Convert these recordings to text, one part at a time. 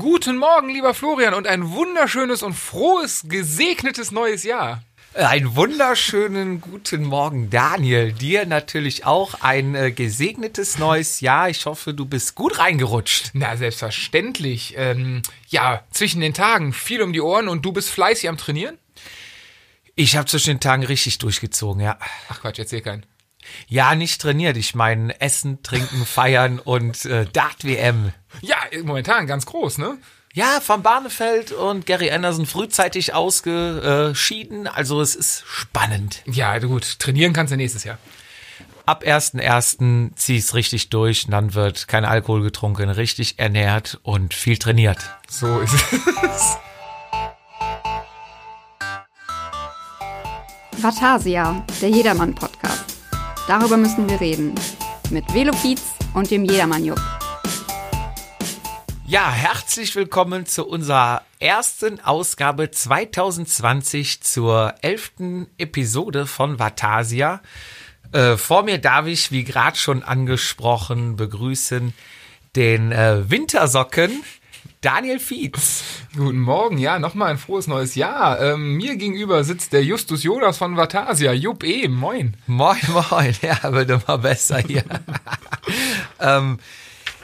Guten Morgen, lieber Florian, und ein wunderschönes und frohes, gesegnetes neues Jahr. Einen wunderschönen guten Morgen, Daniel. Dir natürlich auch ein äh, gesegnetes neues Jahr. Ich hoffe, du bist gut reingerutscht. Na, selbstverständlich. Ähm, ja, zwischen den Tagen viel um die Ohren und du bist fleißig am Trainieren? Ich habe zwischen den Tagen richtig durchgezogen, ja. Ach Quatsch, erzähl keinen. Ja, nicht trainiert. Ich meine, Essen, Trinken, Feiern und äh, Dart-WM. Ja, momentan ganz groß, ne? Ja, von Barnefeld und Gary Anderson frühzeitig ausgeschieden. Also es ist spannend. Ja, gut, trainieren kannst du nächstes Jahr. Ab 1.1. zieh es richtig durch und dann wird kein Alkohol getrunken, richtig ernährt und viel trainiert. So ist es. Vatasia, der Jedermann-Podcast. Darüber müssen wir reden. Mit Velofiz und dem Jedermann-Jupp. Ja, herzlich willkommen zu unserer ersten Ausgabe 2020 zur elften Episode von Vatasia. Äh, vor mir darf ich, wie gerade schon angesprochen, begrüßen den äh, Wintersocken Daniel Fietz. Guten Morgen, ja, nochmal ein frohes neues Jahr. Ähm, mir gegenüber sitzt der Justus Jonas von Vatasia. Jupp E, moin. Moin, moin, ja, wird immer besser hier. ähm,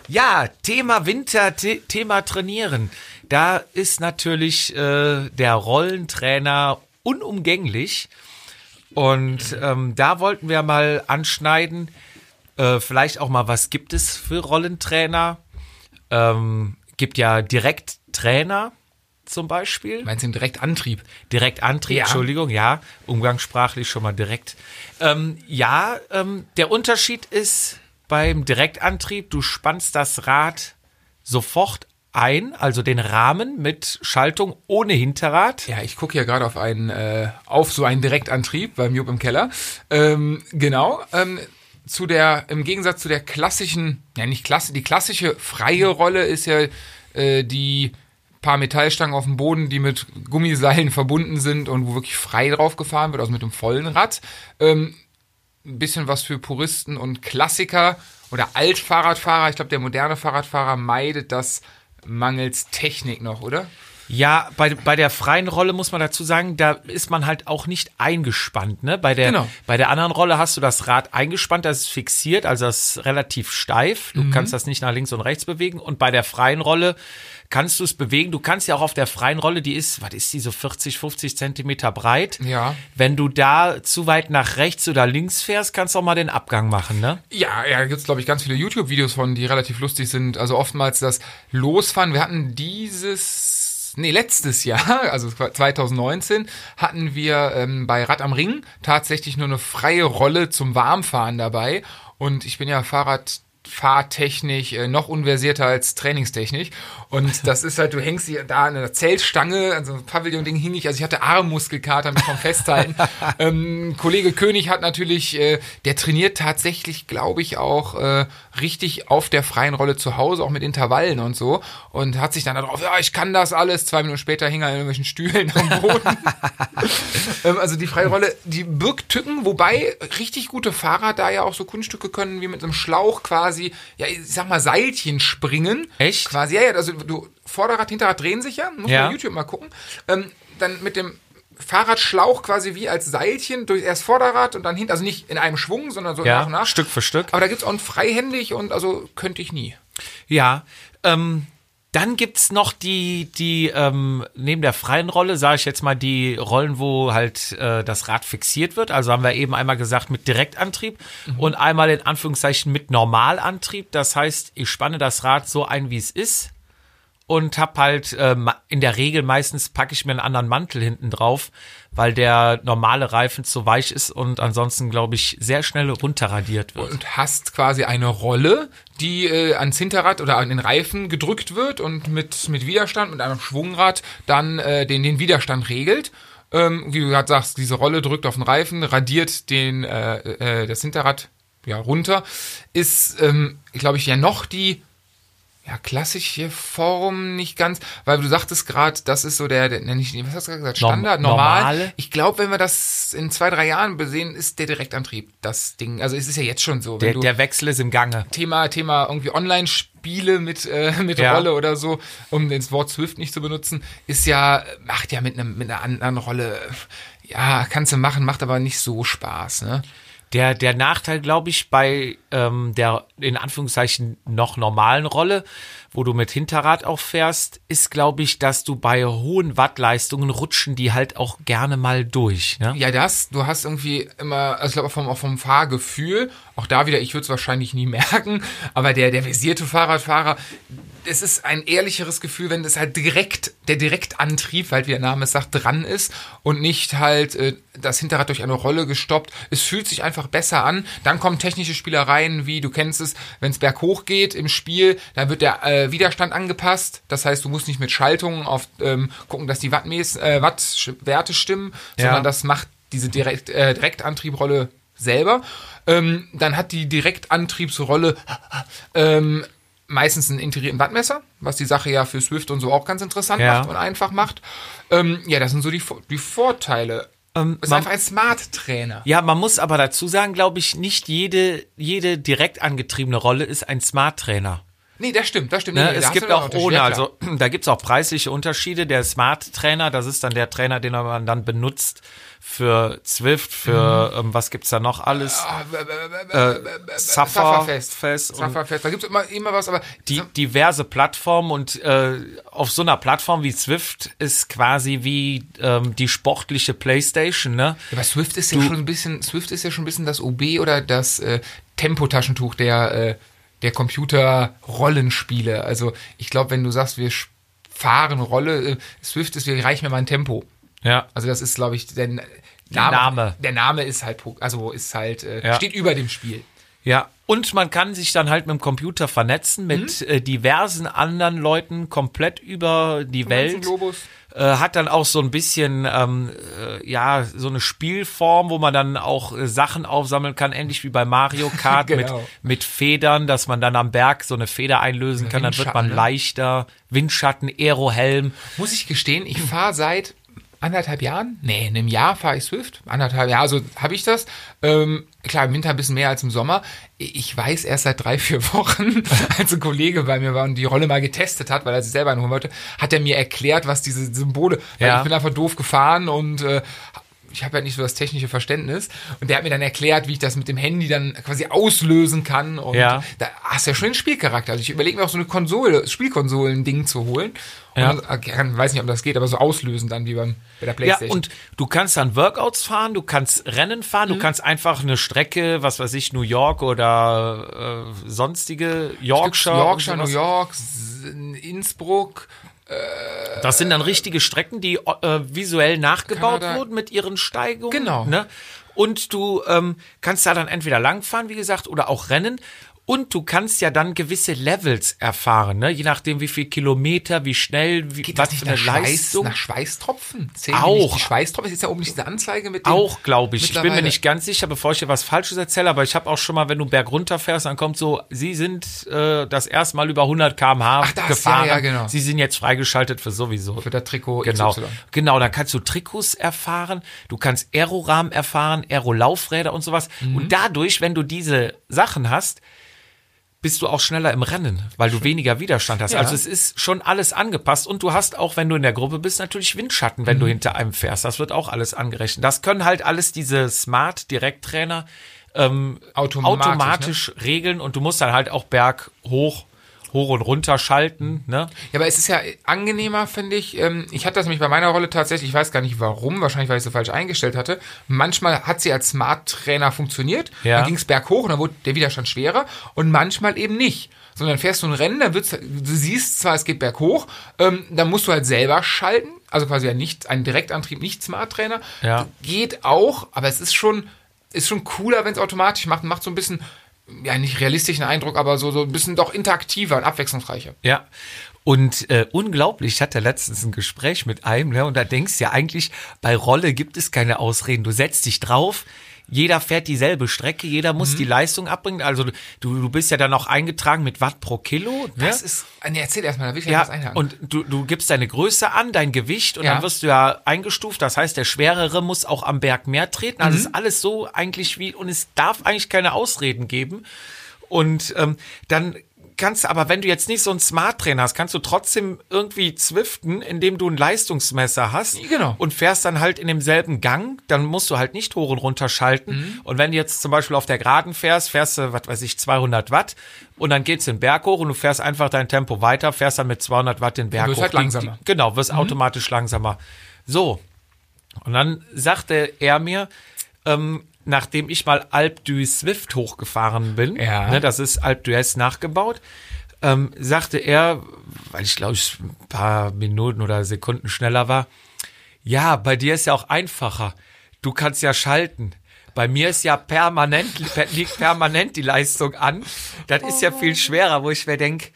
ja, Thema Winter, The Thema Trainieren. Da ist natürlich äh, der Rollentrainer unumgänglich. Und ähm, da wollten wir mal anschneiden, äh, vielleicht auch mal, was gibt es für Rollentrainer? Ähm, gibt ja Direkttrainer zum Beispiel. Meinst du den Direktantrieb? Direktantrieb, Ja. Entschuldigung, ja, umgangssprachlich schon mal direkt. Ähm, ja, ähm, der Unterschied ist beim Direktantrieb, du spannst das Rad sofort ein, also den Rahmen mit Schaltung ohne Hinterrad. Ja, ich gucke hier gerade auf einen, äh, auf so einen Direktantrieb beim Jupp im Keller. Ähm, genau. Ähm, zu der, im Gegensatz zu der klassischen, ja nicht klasse, die klassische freie Rolle ist ja äh, die paar Metallstangen auf dem Boden, die mit Gummiseilen verbunden sind und wo wirklich frei drauf gefahren wird, also mit dem vollen Rad. Ähm, ein bisschen was für Puristen und Klassiker oder Altfahrradfahrer. Ich glaube, der moderne Fahrradfahrer meidet das mangels Technik noch, oder? Ja, bei, bei der freien Rolle muss man dazu sagen, da ist man halt auch nicht eingespannt. Ne? Bei, der, Genau. bei der anderen Rolle hast du das Rad eingespannt, das ist fixiert, also das ist relativ steif. Du kannst das nicht nach links und rechts bewegen. Und bei der freien Rolle kannst du es bewegen. Du kannst ja auch auf der freien Rolle, die ist, was ist die, so 40, 50 Zentimeter breit. Ja. Wenn du da zu weit nach rechts oder links fährst, kannst du auch mal den Abgang machen, ne? Ja, ja, gibt's glaube ich, ganz viele YouTube-Videos von, die relativ lustig sind. Also oftmals das Losfahren. Wir hatten dieses, nee, letztes Jahr, also 2019, hatten wir ähm, bei Rad am Ring tatsächlich nur eine freie Rolle zum Warmfahren dabei. Und ich bin ja Fahrrad fahrtechnisch äh, noch unversierter als trainingstechnisch. Und das ist halt, du hängst hier da an einer Zeltstange, an so einem Pavillon-Ding hing ich, also ich hatte Armmuskelkater mit vom Festhalten. ähm, Kollege König hat natürlich, äh, der trainiert tatsächlich, glaube ich, auch äh, richtig auf der freien Rolle zu Hause, auch mit Intervallen und so. Und hat sich dann darauf, ja, ich kann das alles. Zwei Minuten später hing er in irgendwelchen Stühlen am Boden. ähm, also die freie Rolle, die birgt Tücken, wobei richtig gute Fahrer da ja auch so Kunststücke können, wie mit einem Schlauch quasi, ja, ich sag mal, Seilchen springen. Echt? Quasi, ja, ja, also du, Vorderrad, Hinterrad drehen sich ja, muss Ja. man auf YouTube mal gucken. Ähm, dann mit dem Fahrradschlauch quasi wie als Seilchen durch erst Vorderrad und dann hinten, also nicht in einem Schwung, sondern so nach und Ja, nach. Stück für Stück. Aber da gibt's auch ein freihändig und also könnte ich nie. Ja, ähm, dann gibt's noch die, die ähm, neben der freien Rolle, sage ich jetzt mal, die Rollen, wo halt äh, das Rad fixiert wird. Also haben wir eben einmal gesagt mit Direktantrieb und einmal in Anführungszeichen mit Normalantrieb. Das heißt, ich spanne das Rad so ein, wie es ist und hab halt ähm, in der Regel meistens packe ich mir einen anderen Mantel hinten drauf, weil der normale Reifen zu weich ist und ansonsten glaube ich sehr schnell runterradiert wird. Und hast quasi eine Rolle, die äh, ans Hinterrad oder an den Reifen gedrückt wird und mit, mit Widerstand, mit einem Schwungrad dann äh, den, den Widerstand regelt. Ähm, wie du gerade sagst, diese Rolle drückt auf den Reifen, radiert den, äh, äh, das Hinterrad ja, runter. Ist, ähm, glaube ich, ja noch die ja, klassische Form nicht ganz, weil du sagtest gerade, das ist so der, der nenn ich, was hast du gerade gesagt, Norm- Standard, normal. normale. Ich glaube, wenn wir das in zwei, drei Jahren besehen, ist der Direktantrieb das Ding. Also es ist ja jetzt schon so. Der, der Wechsel ist im Gange. Thema, Thema irgendwie Online-Spiel Spiele mit, äh, mit Ja. Rolle oder so, um das Wort Swift nicht zu benutzen, ist ja, macht ja mit, einem, mit einer anderen Rolle, ja, kannst du machen, macht aber nicht so Spaß, ne? Der, der Nachteil, glaube ich, bei ähm, der in Anführungszeichen noch normalen Rolle, wo du mit Hinterrad auch fährst, ist, glaube ich, dass du bei hohen Wattleistungen rutschen die halt auch gerne mal durch. Ne? Ja, das, du hast irgendwie immer, also ich glaube auch vom, auch vom Fahrgefühl, auch da wieder, ich würde es wahrscheinlich nie merken, aber der, der visierte Fahrradfahrer, es ist ein ehrlicheres Gefühl, wenn das halt direkt, der Direktantrieb, halt wie der Name es sagt, dran ist und nicht halt äh, das Hinterrad durch eine Rolle gestoppt. Es fühlt sich einfach besser an. Dann kommen technische Spielereien, wie du kennst es, wenn es berghoch geht im Spiel, dann wird der äh, Widerstand angepasst. Das heißt, du musst nicht mit Schaltungen auf ähm, gucken, dass die Wattmäß, äh, Wattwerte stimmen, Ja. sondern das macht diese Direkt, äh, Direktantriebrolle selber. Ähm, dann hat die Direktantriebsrolle ähm, meistens einen integrierten Wattmesser, was die Sache ja für Swift und so auch ganz interessant Ja. macht und einfach macht. Ähm, ja, das sind so die, die Vorteile. Ähm, Es ist man- einfach ein Smart-Trainer. Ja, man muss aber dazu sagen, glaube ich, nicht jede, jede direkt angetriebene Rolle ist ein Smart-Trainer. Nee, das stimmt, das stimmt. Ne? Nee, da es hast gibt du auch ohne, Ja, also da gibt's auch preisliche Unterschiede. Der Smart-Trainer, das ist dann der Trainer, den man dann benutzt für Zwift, für Mhm. ähm, was gibt's da noch alles? Ah, b- b- b- Sufferfest. Fest Sufferfest. Da gibt's immer, immer was, aber die diverse Plattformen und äh, auf so einer Plattform wie Zwift ist quasi wie ähm, die sportliche Playstation, ne? Ja, aber Swift ist ja schon ein bisschen, Swift ist ja schon ein bisschen das OB oder das äh, Tempotaschentuch der, äh, der Computer-Rollenspiele. Also ich glaube, wenn du sagst, wir fahren Rolle, äh, Swift ist, wir reichen mir mal ein Tempo. Ja. Also das ist, glaube ich, der Name, Name. Der Name ist halt, also ist halt, äh, Ja. steht über dem Spiel. Ja, und man kann sich dann halt mit dem Computer vernetzen mit äh, diversen anderen Leuten komplett über die ganzen Welt. Äh, hat dann auch so ein bisschen, ähm, äh, ja, so eine Spielform, wo man dann auch äh, Sachen aufsammeln kann, ähnlich wie bei Mario Kart Genau. mit, mit Federn, dass man dann am Berg so eine Feder einlösen kann, dann wird man ne? leichter. Windschatten, Aerohelm. Muss ich gestehen, ich fahre seit anderthalb Jahren, nee, in einem Jahr fahre ich Swift, anderthalb Jahre, also habe ich das. Ähm, klar, im Winter ein bisschen mehr als im Sommer. Ich weiß erst seit drei, vier Wochen, als ein Kollege bei mir war und die Rolle mal getestet hat, weil er sich selber einen holen wollte, hat er mir erklärt, was diese Symbole, weil Ja. ich bin einfach doof gefahren und äh, ich habe ja nicht so das technische Verständnis. Und der hat mir dann erklärt, wie ich das mit dem Handy dann quasi auslösen kann. Und Ja. da hast du ja schon den Spielcharakter. Also ich überlege mir auch so eine Konsole, Spielkonsolen-Ding zu holen. Und Ja. dann, weiß nicht, ob das geht, aber so auslösen dann wie beim, bei der Ja, Playstation. und du kannst dann Workouts fahren, du kannst Rennen fahren, du kannst einfach eine Strecke, was weiß ich, New York oder äh, sonstige Yorkshire. Yorkshire, New. York, Innsbruck, Das sind dann richtige Strecken, die äh, visuell nachgebaut Kanada. wurden mit ihren Steigungen. Genau. Ne? Und du ähm, kannst da dann entweder langfahren, wie gesagt, oder auch rennen. Und du kannst ja dann gewisse Levels erfahren, ne? je nachdem, wie viel Kilometer, wie schnell, wie, Geht was das für eine nach, Schweiß, Leistung. nach Schweißtropfen? Zählen Auch. Die Schweißtropfen, ist ja oben nicht diese Anzeige mit dem Auch, glaube ich. Ich bin mir nicht ganz sicher, bevor ich dir was Falsches erzähle, aber ich habe auch schon mal, wenn du berg runter fährst, dann kommt so, Sie sind äh, das erste Mal über 100 km/h Ach, das, gefahren. ja, ja, genau. Sie sind jetzt freigeschaltet für sowieso. Für das Trikot Genau, XY. genau, dann kannst du Trikots erfahren, du kannst Aerorahmen erfahren, Aerolaufräder und sowas. Mhm. Und dadurch, wenn du diese Sachen hast, bist du auch schneller im Rennen, weil du weniger Widerstand hast. Ja. Also es ist schon alles angepasst und du hast auch, wenn du in der Gruppe bist, natürlich Windschatten, wenn Mhm. du hinter einem fährst. Das wird auch alles angerechnet. Das können halt alles diese Smart Direkttrainer ähm, Automatisch, automatisch regeln und du musst dann halt auch Berg hoch, hoch und runter schalten. Ne? Ja, aber es ist ja angenehmer, finde ich. Ähm, Ich hatte das nämlich bei meiner Rolle tatsächlich, ich weiß gar nicht warum, wahrscheinlich weil ich sie falsch eingestellt hatte. Manchmal hat sie als Smart-Trainer funktioniert, Ja. dann ging es berghoch und dann wurde der Widerstand schwerer und manchmal eben nicht. Sondern fährst du ein Rennen, dann wird's, du siehst zwar, es geht berghoch, ähm, dann musst du halt selber schalten, also quasi ja nicht, ein Direktantrieb, nicht Smart-Trainer. Ja. Geht auch, aber es ist schon, ist schon cooler, wenn es automatisch macht, macht so ein bisschen, ja, nicht realistischen Eindruck, aber so, so ein bisschen doch interaktiver und abwechslungsreicher. Ja. Und äh, unglaublich, ich hatte letztens ein Gespräch mit einem, ne, und da denkst du ja eigentlich, bei Rolle gibt es keine Ausreden. Du setzt dich drauf, jeder fährt dieselbe Strecke, jeder muss Mhm. die Leistung abbringen. Also du, du bist ja dann auch eingetragen mit Watt pro Kilo. Ne? Das ist, nee, erzähl erstmal, da will ich ja was einhaken. und du, du gibst deine Größe an, dein Gewicht und Ja. dann wirst du ja eingestuft. Das heißt, der Schwerere muss auch am Berg mehr treten. Also Mhm. es ist alles so eigentlich wie, und es darf eigentlich keine Ausreden geben. Und ähm, dann kannst du, aber wenn du jetzt nicht so ein Smart Trainer hast, kannst du trotzdem irgendwie zwiften, indem du ein Leistungsmesser hast. Genau. Und fährst dann halt in demselben Gang, dann musst du halt nicht hoch und runter schalten. Mhm. Und wenn du jetzt zum Beispiel auf der Geraden fährst, fährst du, was weiß ich, 200 Watt und dann geht's den Berg hoch und du fährst einfach dein Tempo weiter, fährst dann mit 200 Watt den Berg wirst hoch. halt langsamer. Mhm. Genau, wirst automatisch langsamer. So. Und dann sagte er mir, ähm, nachdem ich mal Alpe du Swift hochgefahren bin, Ja. ne, das ist Alpe d'Huez nachgebaut, ähm, sagte er, weil ich glaube ich ein paar Minuten oder Sekunden schneller war, ja, bei dir ist ja auch einfacher. Du kannst ja schalten. Bei mir ist ja permanent, liegt permanent die Leistung an. Das ist ja viel schwerer, wo ich mir denke,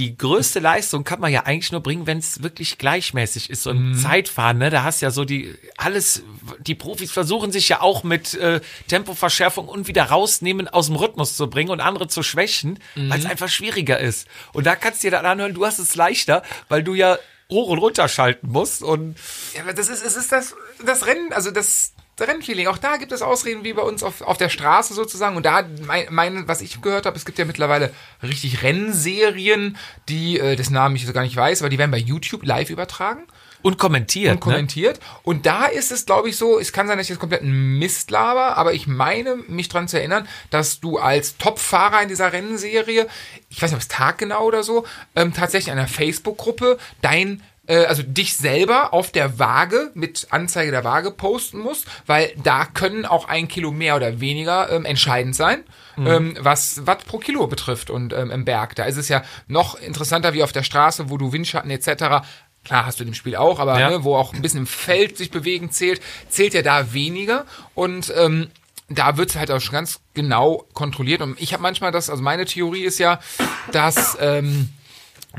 die größte Leistung kann man ja eigentlich nur bringen, wenn es wirklich gleichmäßig ist. So ein Zeitfahren, ne, da hast ja so die alles, die Profis versuchen sich ja auch mit äh, Tempoverschärfung und wieder rausnehmen aus dem Rhythmus zu bringen und andere zu schwächen, weil es einfach schwieriger ist. Und da kannst du dir dann anhören, du hast es leichter, weil du ja hoch und runter schalten musst und Ja, aber das ist, es ist das, das Rennen, also das Rennfeeling. Auch da gibt es Ausreden wie bei uns auf, auf der Straße sozusagen. Und da, mein, mein, was ich gehört habe, es gibt ja mittlerweile richtig Rennserien, die, äh, dessen Namen ich so gar nicht weiß, aber die werden bei YouTube live übertragen und kommentiert. und kommentiert. Und da ist es, glaube ich, so, es kann sein, dass ich jetzt komplett ein Mist laber, aber ich meine, mich dran zu erinnern, dass du als Top-Fahrer in dieser Rennserie, ich weiß nicht, ob es taggenau oder so, ähm, tatsächlich in einer Facebook-Gruppe dein äh, also dich selber auf der Waage mit Anzeige der Waage posten musst, weil da können auch ein Kilo mehr oder weniger ähm, entscheidend sein, ähm, was Watt pro Kilo betrifft und ähm, im Berg. Da ist es ja noch interessanter wie auf der Straße, wo du Windschatten etc. Klar hast du im Spiel auch, aber Ja. ne, wo auch ein bisschen im Feld sich bewegen zählt, zählt ja da weniger und ähm, da wird es halt auch schon ganz genau kontrolliert. Und ich habe manchmal das, also meine Theorie ist ja, dass ähm,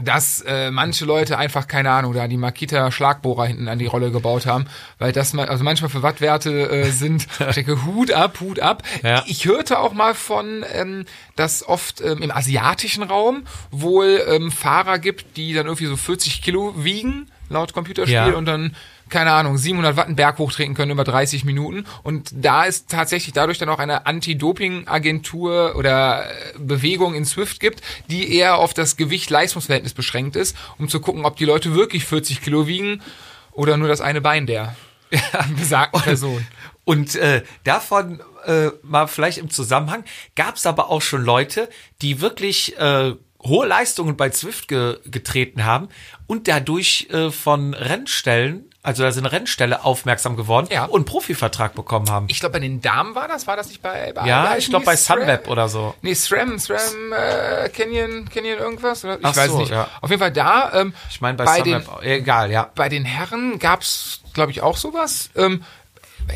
dass äh, manche Leute einfach, keine Ahnung, da die Makita Schlagbohrer hinten an die Rolle gebaut haben, weil das mal, also manchmal für Wattwerte äh, sind, ich denke, Hut ab, Hut ab. Ja. Ich hörte auch mal von, ähm, dass oft ähm, im asiatischen Raum wohl ähm, Fahrer gibt, die dann irgendwie so 40 Kilo wiegen, laut Computerspiel, Ja. und dann keine Ahnung, 700 Watt einen Berg hochtreten können über 30 Minuten. Und da ist tatsächlich dadurch dann auch eine Anti-Doping-Agentur oder äh, Bewegung in Swift gibt, die eher auf das Gewicht-Leistungsverhältnis beschränkt ist, um zu gucken, ob die Leute wirklich 40 Kilo wiegen oder nur das eine Bein der besagten Person. Und äh, davon äh, mal vielleicht im Zusammenhang gab es aber auch schon Leute, die wirklich äh, hohe Leistungen bei Zwift ge getreten haben und dadurch äh, von Rennstellen, also da sind Rennstelle aufmerksam geworden Ja. und einen Profivertrag bekommen haben. Ich glaube, bei den Damen war das, war das nicht bei, bei ja, bei- ich glaube bei? Sunweb oder so. Nee, SRAM, SRAM, äh, Canyon, Canyon irgendwas? Oder? Ich Ach weiß so, nicht. ja. Auf jeden Fall da. Ähm, Ich meine bei, den, Sunweb, egal, ja. bei den Herren gab's, glaube ich, auch sowas. Ähm, bei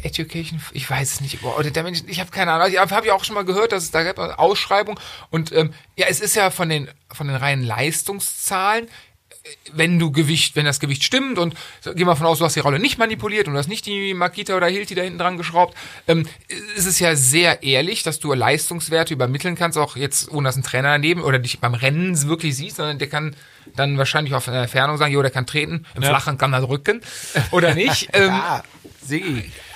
Education, ich weiß es nicht. Oder der Mensch, ich habe keine Ahnung. Ich habe ja auch schon mal gehört, dass es da gab eine Ausschreibung. Und ähm, ja, es ist ja von den von den reinen Leistungszahlen, äh, wenn du Gewicht, wenn das Gewicht stimmt und so, gehen wir davon aus, du hast die Rolle nicht manipuliert und du hast nicht die Makita oder Hilti da hinten dran geschraubt, ähm, ist es ja sehr ehrlich, dass du Leistungswerte übermitteln kannst, auch jetzt ohne dass ein Trainer daneben oder dich beim Rennen wirklich sieht, sondern der kann dann wahrscheinlich auf einer Entfernung sagen, jo, der kann treten, im Ja. Flachen kann er drücken oder nicht. ähm, sie.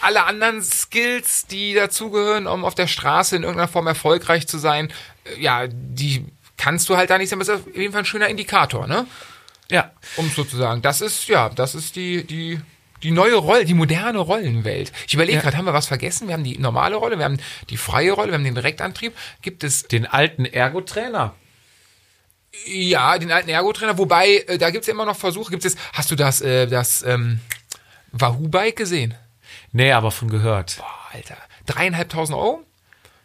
Alle anderen Skills, die dazugehören, um auf der Straße in irgendeiner Form erfolgreich zu sein, äh, ja, die kannst du halt da nicht sehen. Das ist auf jeden Fall ein schöner Indikator, ne? Ja. Um sozusagen. Das ist, ja, das ist die, die, die neue Rolle, die moderne Rollenwelt. Ich überlege Ja. gerade, haben wir was vergessen? Wir haben die normale Rolle, wir haben die freie Rolle, wir haben den Direktantrieb. Gibt es, Den alten Ergotrainer. ja, den alten Ergotrainer, wobei, äh, da gibt es ja immer noch Versuche. Gibt es, hast du das, äh, das, ähm, Wahoo-Bike gesehen? Nee, aber von gehört. Boah, Alter. Dreieinhalbtausend Euro?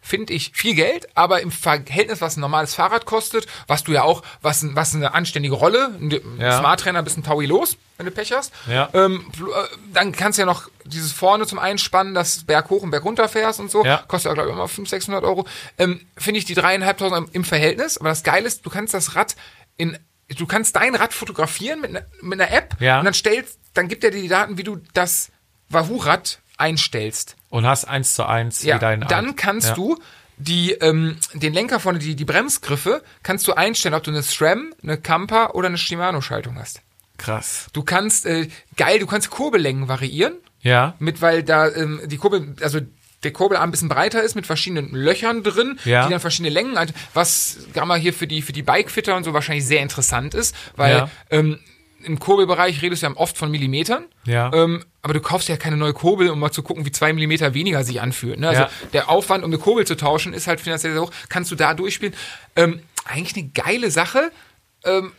Finde ich viel Geld, aber im Verhältnis, was ein normales Fahrrad kostet, was du ja auch, was, was eine anständige Rolle, ein Ja. Smart Trainer bist ein Taui los, wenn du Pech hast. Ja. Ähm, äh, dann kannst du ja noch dieses vorne zum Einspannen, das Berg hoch und Berg runter fährst und so. Ja. Kostet ja, glaube ich, immer 500, 600 Euro. Ähm, Finde ich die dreieinhalbtausend im Verhältnis, aber das Geile ist, du kannst das Rad in, du kannst dein Rad fotografieren mit, einer- mit einer App Ja. und dann stellst, dann gibt er dir die Daten, wie du das Wahoo-Rad einstellst. Und hast eins zu eins Ja, wie dein dann alt. kannst ja. du die, ähm, den Lenker vorne, die, die Bremsgriffe, kannst du einstellen, ob du eine SRAM, eine Kampa oder eine Shimano-Schaltung hast. Krass. Du kannst, äh, geil, du kannst Kurbellängen variieren, Ja. mit, weil da ähm, die Kurbel, also der Kurbelarm ein bisschen breiter ist mit verschiedenen Löchern drin, Ja. die dann verschiedene Längen, was wir mal hier für die für die Bikefitter und so wahrscheinlich sehr interessant ist, weil Ja. ähm, im Kurbelbereich redest du ja oft von Millimetern. Ja. Ähm, aber du kaufst ja keine neue Kurbel, um mal zu gucken, wie zwei Millimeter weniger sich anfühlt. Ne? Also Ja. der Aufwand, um eine Kurbel zu tauschen, ist halt finanziell sehr hoch. Kannst du da durchspielen? Ähm, eigentlich eine geile Sache. Ähm,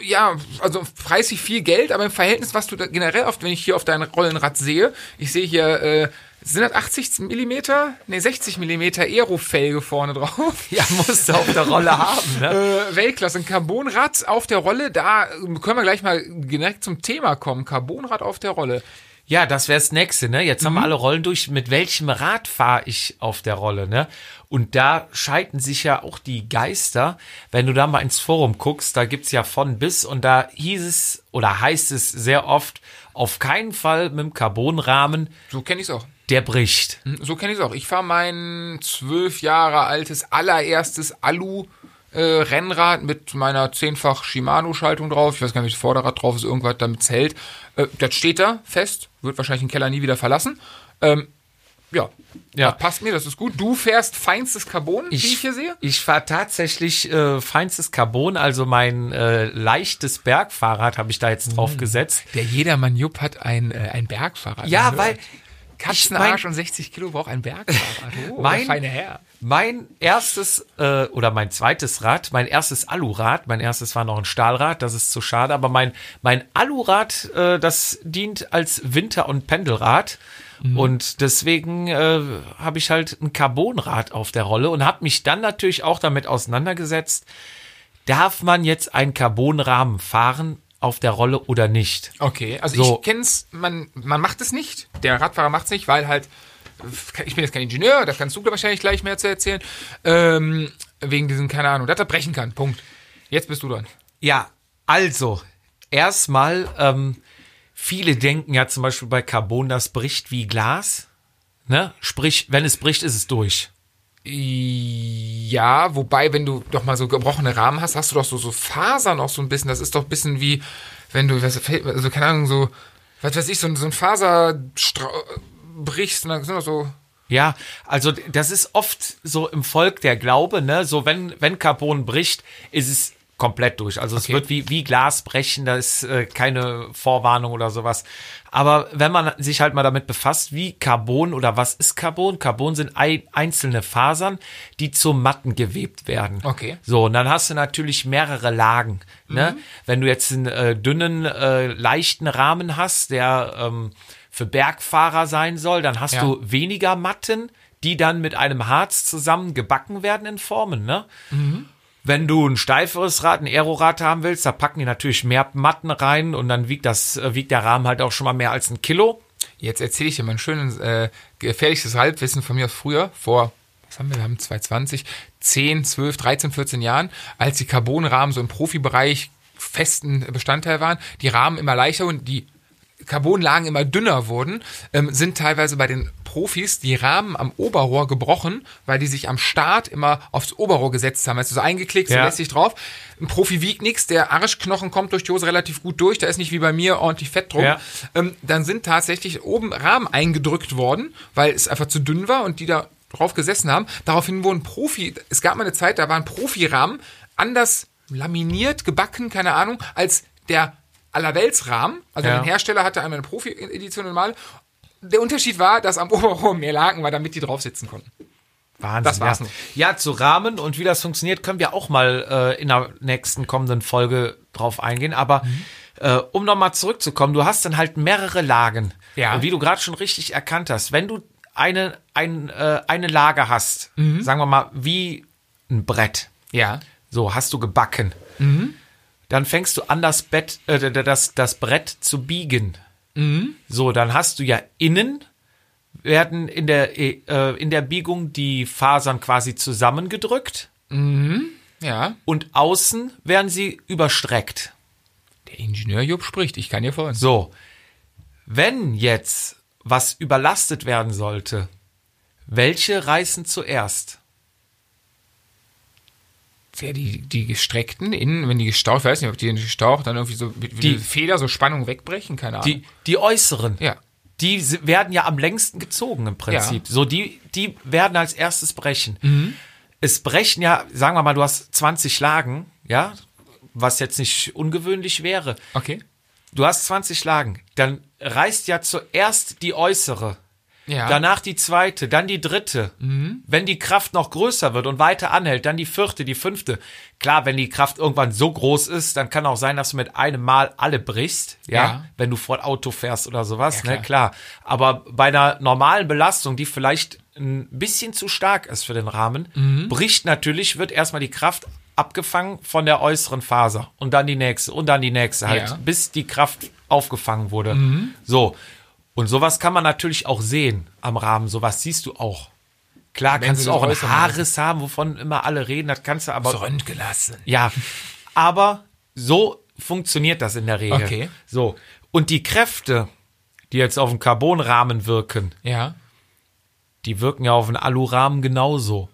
ja, also preislich viel Geld, aber im Verhältnis, was du da generell oft, wenn ich hier auf dein Rollenrad sehe, ich sehe hier, äh, sind das 80 Millimeter? Ne, 60 Millimeter Aero-Felge vorne drauf. Ja, musst du auf der Rolle haben, ne? Äh, Weltklasse, ein Carbonrad auf der Rolle, da können wir gleich mal direkt zum Thema kommen. Carbonrad auf der Rolle. Ja, das wäre das nächste, ne? Jetzt haben Mhm. wir alle Rollen durch. Mit welchem Rad fahre ich auf der Rolle, ne? Und da scheiden sich ja auch die Geister. Wenn du da mal ins Forum guckst, da gibt's ja von bis und da hieß es oder heißt es sehr oft, auf keinen Fall mit dem Carbonrahmen, So kenne ich es auch. Der bricht. Hm, So kenne ich es auch. Ich fahre mein zwölf Jahre altes allererstes Alu Rennrad mit meiner zehnfach Shimano-Schaltung drauf. Ich weiß gar nicht, das Vorderrad drauf ist, irgendwas damit hält. Äh, das steht da fest, wird wahrscheinlich den Keller nie wieder verlassen. Ähm, ja, Ja. das passt mir, das ist gut. Du fährst feinstes Carbon, wie ich hier sehe. Ich fahre tatsächlich äh, feinstes Carbon, also mein äh, leichtes Bergfahrrad habe ich da jetzt Mhm. drauf gesetzt. Der jedermann Jupp hat ein, äh, ein Bergfahrrad. Ja, Man weil hört. Katzenarsch und 60 Kilo braucht ein Bergfahrrad. Oh, Mein- feine Herr. Mein erstes äh, oder mein zweites Rad, mein erstes Alurad, mein erstes war noch ein Stahlrad, das ist zu schade, aber mein, mein Alurad, äh, das dient als Winter- und Pendelrad. Und deswegen äh, habe ich halt ein Carbonrad auf der Rolle und habe mich dann natürlich auch damit auseinandergesetzt, darf man jetzt einen Carbonrahmen fahren auf der Rolle oder nicht? Okay, also So. ich kenn's, man, man macht es nicht. Der Radfahrer macht es nicht, weil halt, ich bin jetzt kein Ingenieur, da kannst du wahrscheinlich gleich mehr zu erzählen. Ähm, wegen diesen, keine Ahnung, dass er brechen kann. Punkt. Jetzt bist du dran. Ja, also, erstmal, ähm, viele denken ja zum Beispiel bei Carbon, das bricht wie Glas. Ne? Sprich, wenn es bricht, ist es durch. Ja, wobei, wenn du doch mal so gebrochene Rahmen hast, hast du doch so, so Fasern auch so ein bisschen. Das ist doch ein bisschen wie, wenn du, was, also keine Ahnung, so, was weiß ich, so, so ein Faser brichst und dann sind doch so, Ja, also das ist oft so im Volk der Glaube, ne? So wenn, wenn Carbon bricht, ist es komplett durch. Also es Okay. wird wie, wie Glas brechen, da ist äh, keine Vorwarnung oder sowas. Aber wenn man sich halt mal damit befasst, wie Carbon oder was ist Carbon? Carbon sind ein, einzelne Fasern, die zu Matten gewebt werden. Okay. So, und dann hast du natürlich mehrere Lagen. Ne? Wenn du jetzt einen äh, dünnen, äh, leichten Rahmen hast, der ähm, für Bergfahrer sein soll, dann hast Ja. du weniger Matten, die dann mit einem Harz zusammen gebacken werden in Formen. Ne? Wenn du ein steiferes Rad, ein Aerorad haben willst, da packen die natürlich mehr Matten rein und dann wiegt das, äh, wiegt der Rahmen halt auch schon mal mehr als ein Kilo. Jetzt erzähle ich dir mal ein schönes, äh, gefährliches Halbwissen von mir aus früher, vor, was haben wir, wir haben 2020, 10, 12, 13, 14 Jahren, als die Carbonrahmen so im Profibereich festen Bestandteil waren, die Rahmen immer leichter und die Carbonlagen immer dünner wurden, ähm, sind teilweise bei den Profis die Rahmen am Oberrohr gebrochen, weil die sich am Start immer aufs Oberrohr gesetzt haben. Also so eingeklickt, so Ja. lässt sich drauf. Ein Profi wiegt nichts, der Arschknochen kommt durch die Hose relativ gut durch, da ist nicht wie bei mir ordentlich Fett drum. Ja. Ähm, dann sind tatsächlich oben Rahmen eingedrückt worden, weil es einfach zu dünn war und die da drauf gesessen haben. Daraufhin wurden Profi, es gab mal eine Zeit, da waren Profirahmen anders laminiert, gebacken, keine Ahnung, als der Allerweltsrahmen. Also Ja. ein Hersteller hatte einmal eine Profi-Edition normal. Der Unterschied war, dass am Oberrohr mehr Laken war, damit die drauf sitzen konnten. Wahnsinn. Das war's ja. noch. ja, zu Rahmen und wie das funktioniert, können wir auch mal äh, in der nächsten kommenden Folge drauf eingehen. Aber Mhm. äh, um nochmal zurückzukommen, du hast dann halt mehrere Lagen. Ja. Und wie du gerade schon richtig erkannt hast, wenn du eine, ein, äh, eine Lage hast, Mhm. sagen wir mal, wie ein Brett, Ja. so hast du gebacken, Mhm. Dann fängst du an, das, Bett, äh, das, das Brett zu biegen. Mhm. So, dann hast du ja innen werden in der, äh, in der Biegung die Fasern quasi zusammengedrückt Ja. und außen werden sie überstreckt. Der Ingenieur Jupp spricht, ich kann dir folgen. So, wenn jetzt was überlastet werden sollte, welche reißen zuerst? Ja, die, die gestreckten innen, wenn die gestaucht, ich weiß nicht, ob die gestaucht, dann irgendwie so wie Die- Feder, so Spannung wegbrechen, keine Ahnung. Die, die äußeren. ja. die werden ja am längsten gezogen im Prinzip. So, die, die werden als erstes brechen. Es brechen ja, sagen wir mal, du hast 20 Lagen, ja, was jetzt nicht ungewöhnlich wäre. Okay. Du hast 20 Lagen, dann reißt ja zuerst die äußere, Ja. danach die zweite, dann die dritte. Wenn die Kraft noch größer wird und weiter anhält, dann die vierte, die fünfte. Klar, wenn die Kraft irgendwann so groß ist, dann kann auch sein, dass du mit einem Mal alle brichst, ja, Ja. wenn du vor Auto fährst oder sowas, Ja, ne, klar. Aber bei einer normalen Belastung, die vielleicht ein bisschen zu stark ist für den Rahmen, Mhm. bricht natürlich, wird erstmal die Kraft abgefangen von der äußeren Faser und dann die nächste und dann die nächste halt. Mhm. bis die Kraft aufgefangen wurde. So. Und sowas kann man natürlich auch sehen am Rahmen. Sowas siehst du auch. Klar Wenn kannst du auch äußern Haarriss haben, wovon immer alle reden. Das kannst du aber. Röntgelassen. Ja. Aber so funktioniert das in der Regel. Okay. So. Und die Kräfte, die jetzt auf dem Carbonrahmen wirken, Ja. die wirken ja auf den Alurahmen genauso.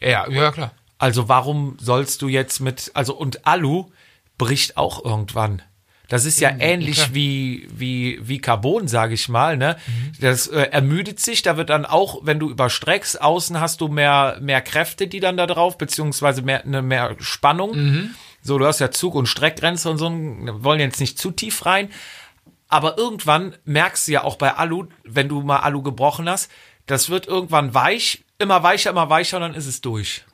Ja, ja, klar. Also warum sollst du jetzt mit, also und Alu bricht auch irgendwann. Das ist ja ähnlich klar. wie, wie, wie Carbon, sage ich mal, ne? Das äh, ermüdet sich, da wird dann auch, wenn du überstreckst, außen hast du mehr, mehr Kräfte, die dann da drauf, beziehungsweise mehr, ne, mehr Spannung. So, du hast ja Zug- und Streckgrenze und so, wir wollen jetzt nicht zu tief rein. Aber irgendwann merkst du ja auch bei Alu, wenn du mal Alu gebrochen hast, das wird irgendwann weich, immer weicher, immer weicher und dann ist es durch.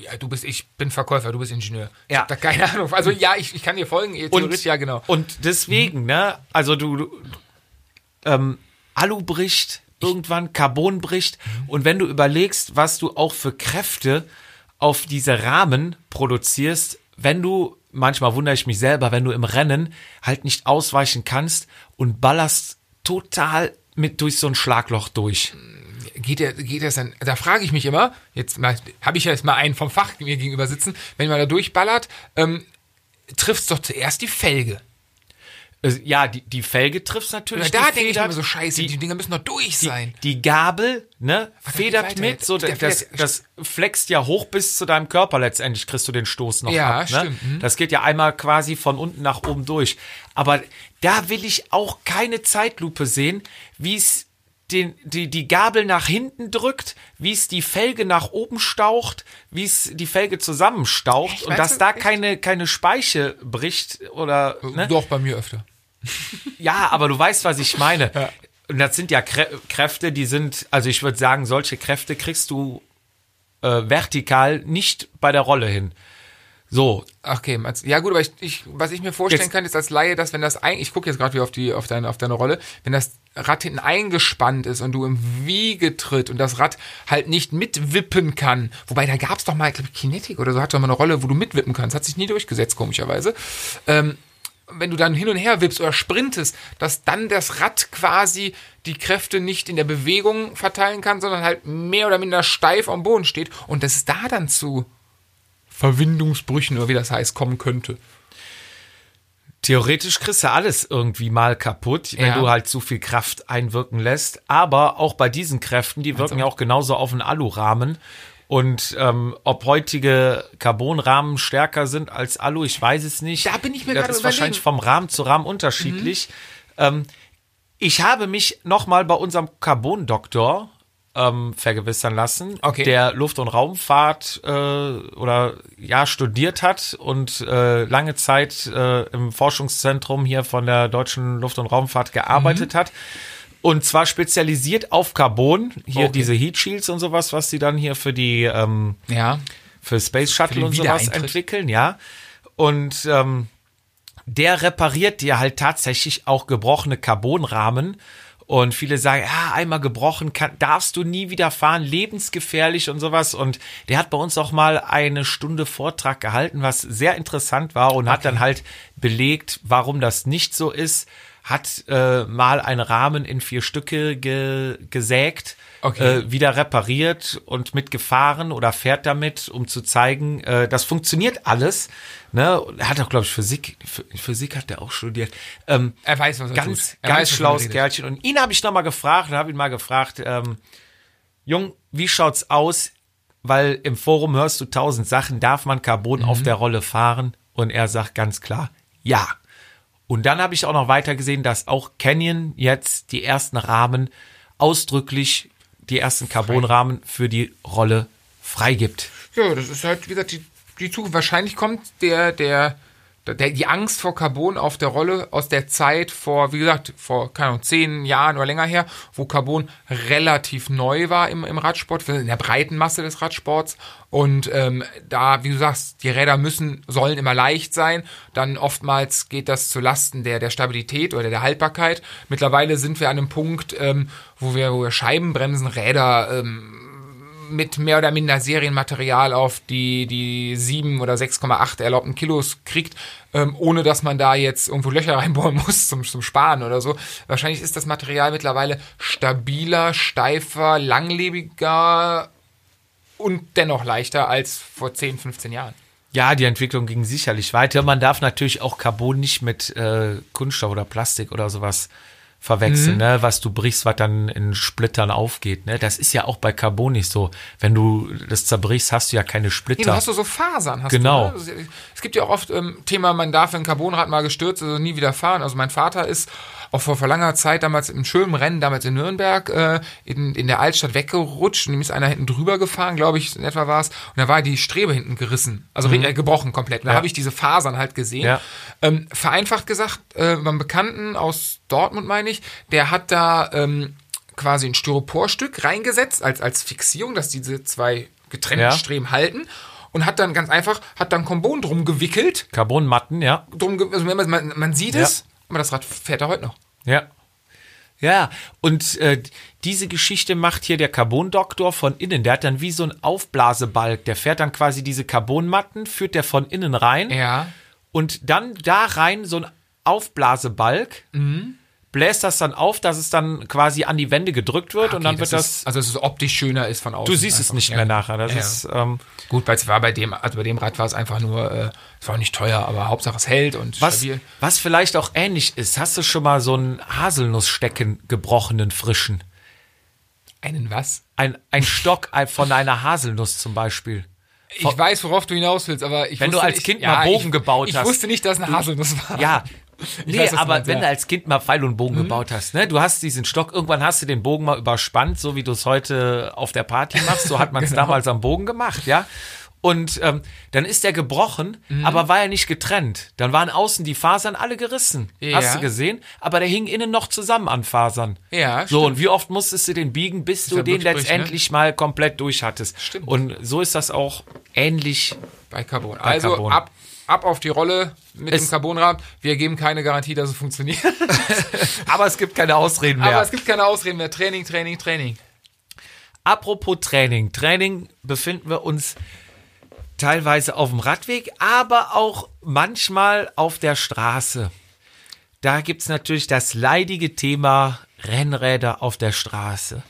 Ja, du bist, ich bin Verkäufer, du bist Ingenieur. Ich Ja. hab da keine Ahnung. Also ja, ich, ich kann dir folgen, theoretisch, ja, genau. Und deswegen, ne, also du, du ähm, Alu bricht, irgendwann Carbon bricht. Und wenn du überlegst, was du auch für Kräfte auf diese Rahmen produzierst, wenn du, manchmal wundere ich mich selber, wenn du im Rennen halt nicht ausweichen kannst und ballerst total mit durch so ein Schlagloch durch. Geht der, geht das dann, da frage ich mich immer, jetzt habe ich ja jetzt mal einen vom Fach mir gegenüber sitzen, wenn man da durchballert, ähm, trifft doch zuerst die Felge. Äh, Ja, die, die Felge trifft natürlich. da die denke ich immer so, scheiße, die, die, Dinger müssen doch durch sein. Die Gabel, ne, geht federt mit, so das, federt- das flext ja hoch bis zu deinem Körper letztendlich, kriegst du den Stoß noch Ja, ab. Ne? stimmt, mhm. Das geht ja einmal quasi von unten nach oben durch. Aber da will ich auch keine Zeitlupe sehen, wie es den, die, die Gabel nach hinten drückt, wie es die Felge nach oben staucht, wie es die Felge zusammenstaucht Echt, und dass du? da Echt? keine, keine Speiche bricht oder, ne? Doch, bei mir öfter. Ja, aber du weißt, was ich meine. Und das sind ja Krä Kräfte, die sind, also ich würde sagen, solche Kräfte kriegst du äh, vertikal nicht bei der Rolle hin. So, Okay, ja gut, aber ich, ich, was ich mir vorstellen Jetzt- kann, ist als Laie, dass wenn das ein, ich gucke jetzt gerade wieder auf die, auf deine, auf deine Rolle, wenn das Rad hinten eingespannt ist und du im Wiegetritt und das Rad halt nicht mitwippen kann, wobei da gab's doch mal, ich glaube Kinetik oder so, hat doch mal eine Rolle, wo du mitwippen kannst, hat sich nie durchgesetzt, komischerweise. Ähm, wenn du dann hin und her wippst oder sprintest, dass dann das Rad quasi die Kräfte nicht in der Bewegung verteilen kann, sondern halt mehr oder minder steif am Boden steht und dass es da dann zu Verwindungsbrüchen oder wie das heißt kommen könnte. Theoretisch kriegst du alles irgendwie mal kaputt, wenn Ja. du halt zu viel Kraft einwirken lässt. Aber auch bei diesen Kräften, die wirken ja auch genauso auf einen Alurahmen. Und ähm, ob heutige Carbonrahmen stärker sind als Alu, ich weiß es nicht. Da bin ich mir Das gerade ist wahrscheinlich überlegen. vom Rahmen zu Rahmen unterschiedlich. Ähm, ich habe mich nochmal bei unserem Carbon-Doktor ähm, vergewissern lassen, Okay. der Luft- und Raumfahrt äh, oder ja studiert hat und äh, lange Zeit äh, im Forschungszentrum hier von der deutschen Luft- und Raumfahrt gearbeitet hat. Und zwar spezialisiert auf Carbon, hier Okay. diese Heat Shields und sowas, was die dann hier für die ähm, Ja. für Space Shuttle den und sowas entwickeln, ja. Und ähm, der repariert dir halt tatsächlich auch gebrochene Carbonrahmen. Und viele sagen, ja, einmal gebrochen, kann, darfst du nie wieder fahren, lebensgefährlich und sowas. Und der hat bei uns auch mal eine Stunde Vortrag gehalten, was sehr interessant war und hat dann halt belegt, warum das nicht so ist. Hat äh, mal einen Rahmen in vier Stücke ge gesägt, Okay. äh, wieder repariert und mitgefahren oder fährt damit, um zu zeigen, äh, das funktioniert alles. Ne? Er hat auch, glaube ich, Physik, Ph- Physik hat er auch studiert. Ähm, Er weiß, was er ganz, tut. Er ganz weiß, schlaues er. Kerlchen. Und ihn habe ich noch mal gefragt und habe ihn mal gefragt, ähm, Jung, wie schaut's aus? Weil im Forum hörst du tausend Sachen, darf man Carbon Mhm. auf der Rolle fahren? Und er sagt ganz klar, ja. Und dann habe ich auch noch weiter gesehen, dass auch Canyon jetzt die ersten Rahmen ausdrücklich, die ersten Carbonrahmen für die Rolle freigibt. Ja, das ist halt, wie gesagt, die, die Zukunft. Wahrscheinlich kommt der, der, der, die Angst vor Carbon auf der Rolle aus der Zeit vor, wie gesagt, vor, keine Ahnung, zehn Jahren oder länger her, wo Carbon relativ neu war im, im Radsport, in der breiten Masse des Radsports. Und ähm, da, wie du sagst, die Räder müssen, sollen immer leicht sein. Dann oftmals geht das zu Lasten der, der Stabilität oder der Haltbarkeit. Mittlerweile sind wir an einem Punkt, ähm, wo wir, wo wir Scheibenbremsen, Räder, ähm, mit mehr oder minder Serienmaterial auf die, die 7 oder 6,8 erlaubten Kilos kriegt, ähm, ohne dass man da jetzt irgendwo Löcher reinbohren muss zum, zum Sparen oder so. Wahrscheinlich ist das Material mittlerweile stabiler, steifer, langlebiger und dennoch leichter als vor 10, 15 Jahren. Ja, die Entwicklung ging sicherlich weiter. Man darf natürlich auch Carbon nicht mit äh, Kunststoff oder Plastik oder sowas verwechseln, Mhm. ne? was du brichst, was dann in Splittern aufgeht. Ne? Das ist ja auch bei Carbon nicht so. Wenn du das zerbrichst, hast du ja keine Nee, Splitter. du hast du so Fasern. Hast Genau. Du, ne? Es gibt ja auch oft ähm, Thema, man darf, wenn ein Carbonrad mal gestürzt ist, also nie wieder fahren. Also mein Vater ist auch vor, vor langer Zeit damals im schönen Rennen, damals in Nürnberg, äh, in, in der Altstadt weggerutscht und ihm ist einer hinten drüber gefahren, glaube ich, in etwa war es. Und da war die Strebe hinten gerissen, also äh, gebrochen komplett. Und da Ja. habe ich diese Fasern halt gesehen. Ja. Ähm, vereinfacht gesagt, äh, beim Bekannten aus Dortmund, meine ich, der hat da ähm, quasi ein Styroporstück reingesetzt als, als Fixierung, dass diese zwei getrennten Ja. Streben halten und hat dann ganz einfach, hat dann Carbon drum gewickelt, Carbonmatten, ja. drum, also man, man, man sieht Ja. es, aber das Rad fährt er heute noch. Ja. Ja, und äh, diese Geschichte macht hier der Carbondoktor von innen. Der hat dann wie so ein Aufblasebalg. Der fährt dann quasi diese Carbonmatten, führt der von innen rein. Ja. und dann da rein so ein Aufblasebalg, Mhm. Bläst das dann auf, dass es dann quasi an die Wände gedrückt wird und dann wird das, Ist, also dass es optisch schöner ist von außen. du siehst es einfach. nicht ja. mehr nachher. Das Ja. ist, ähm, Gut, weil es war bei dem, also bei dem Rad war es einfach nur, äh, es war nicht teuer, aber Hauptsache es hält und was, stabil. was vielleicht auch ähnlich ist. Hast du schon mal so einen Haselnussstecken gebrochenen frischen? Einen was? Ein, ein Stock von einer Haselnuss zum Beispiel. Ich weiß, worauf du hinaus willst, aber ich Wenn du wusste als nicht- Kind mal Bogen ich, gebaut ich hast. Ich wusste nicht, dass eine Haselnuss war. Ja. Ich Nee, weiß, aber meinst, wenn ja. Mhm. du als Kind mal Pfeil und Bogen gebaut hast, ne? Du hast diesen Stock, irgendwann hast du den Bogen mal überspannt, so wie du es heute auf der Party machst. So hat man es Genau. damals am Bogen gemacht, ja. Und ähm, dann ist der gebrochen, Mhm. aber war er nicht getrennt. Dann waren außen die Fasern alle gerissen. Ja. Hast du gesehen? Aber der hing innen noch zusammen an Fasern. Ja, So, und wie oft musstest du den biegen, bis du den ne? letztendlich mal komplett durch hattest? Stimmt. Und so ist das auch ähnlich. Bei Carbon. also Carbon. Ab, ab auf die Rolle mit Es- dem Carbonrad. Wir geben keine Garantie, dass es funktioniert. Aber es gibt keine Ausreden mehr. Aber es gibt keine Ausreden mehr. Training, Training, Training. Apropos Training. Training befinden wir uns teilweise auf dem Radweg, aber auch manchmal auf der Straße. Da gibt's natürlich das leidige Thema Rennräder auf der Straße.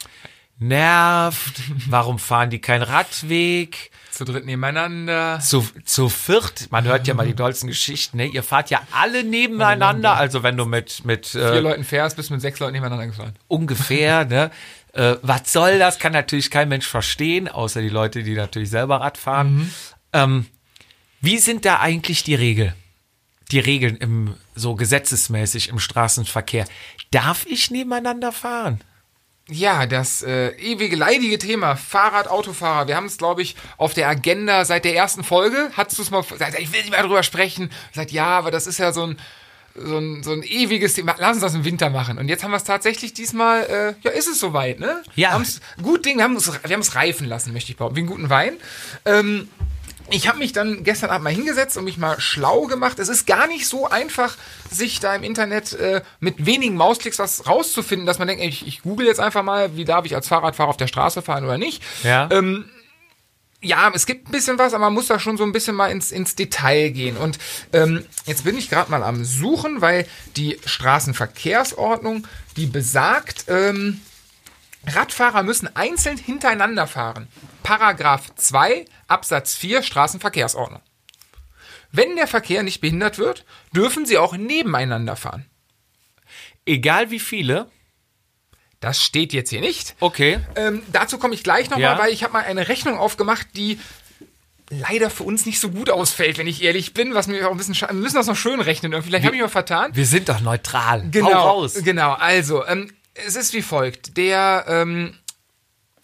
Nervt. Warum fahren die keinen Radweg? Zu dritt nebeneinander. Zu, zu viert, man hört ja mal die dollsten Geschichten, ne? Ihr fahrt ja alle nebeneinander, also wenn du mit, mit Vier äh, Leuten fährst, bist du mit sechs Leuten nebeneinander gefahren. ungefähr, ne? Äh, was soll das? Kann natürlich kein Mensch verstehen, außer die Leute, die natürlich selber Rad fahren. Ähm, wie sind da eigentlich die Regeln? Die Regeln im so gesetzesmäßig im Straßenverkehr. Darf ich nebeneinander fahren? Ja, das äh, ewige leidige Thema Fahrrad, Autofahrer. Wir haben es, glaube ich, auf der Agenda seit der ersten Folge. Hattest du es mal gesagt, ich will nicht mehr drüber sprechen. Ich sag, ja, aber das ist ja so ein so ein, so ein ewiges Thema. Lass uns das im Winter machen. Und jetzt haben wir es tatsächlich diesmal, äh, ja, ist es soweit, ne? Ja. Haben's, gut Ding, wir haben es wir haben es reifen lassen, möchte ich behaupten, wie einen guten Wein. Ähm, ich habe mich dann gestern Abend mal hingesetzt und mich mal schlau gemacht. Es ist gar nicht so einfach, sich da im Internet äh, mit wenigen Mausklicks was rauszufinden, dass man denkt, ey, ich, ich google jetzt einfach mal, wie darf ich als Fahrradfahrer auf der Straße fahren oder nicht. Ja. Ähm, ja, es gibt ein bisschen was, aber man muss da schon so ein bisschen mal ins, ins Detail gehen. Und ähm, jetzt bin ich gerade mal am Suchen, weil die Straßenverkehrsordnung, die besagt, ähm, Radfahrer müssen einzeln hintereinander fahren. Paragraph 2 Absatz 4 Straßenverkehrsordnung. Wenn der Verkehr nicht behindert wird, dürfen sie auch nebeneinander fahren. Egal wie viele. Das steht jetzt hier nicht. Okay. Ähm, dazu komme ich gleich nochmal, Ja. weil ich habe mal eine Rechnung aufgemacht, die leider für uns nicht so gut ausfällt, wenn ich ehrlich bin, was mir auch ein bisschen wir müssen das noch schön rechnen. Vielleicht habe ich mich mal vertan. Wir sind doch neutral. Genau, genau. Also, ähm, es ist wie folgt. Der, ähm,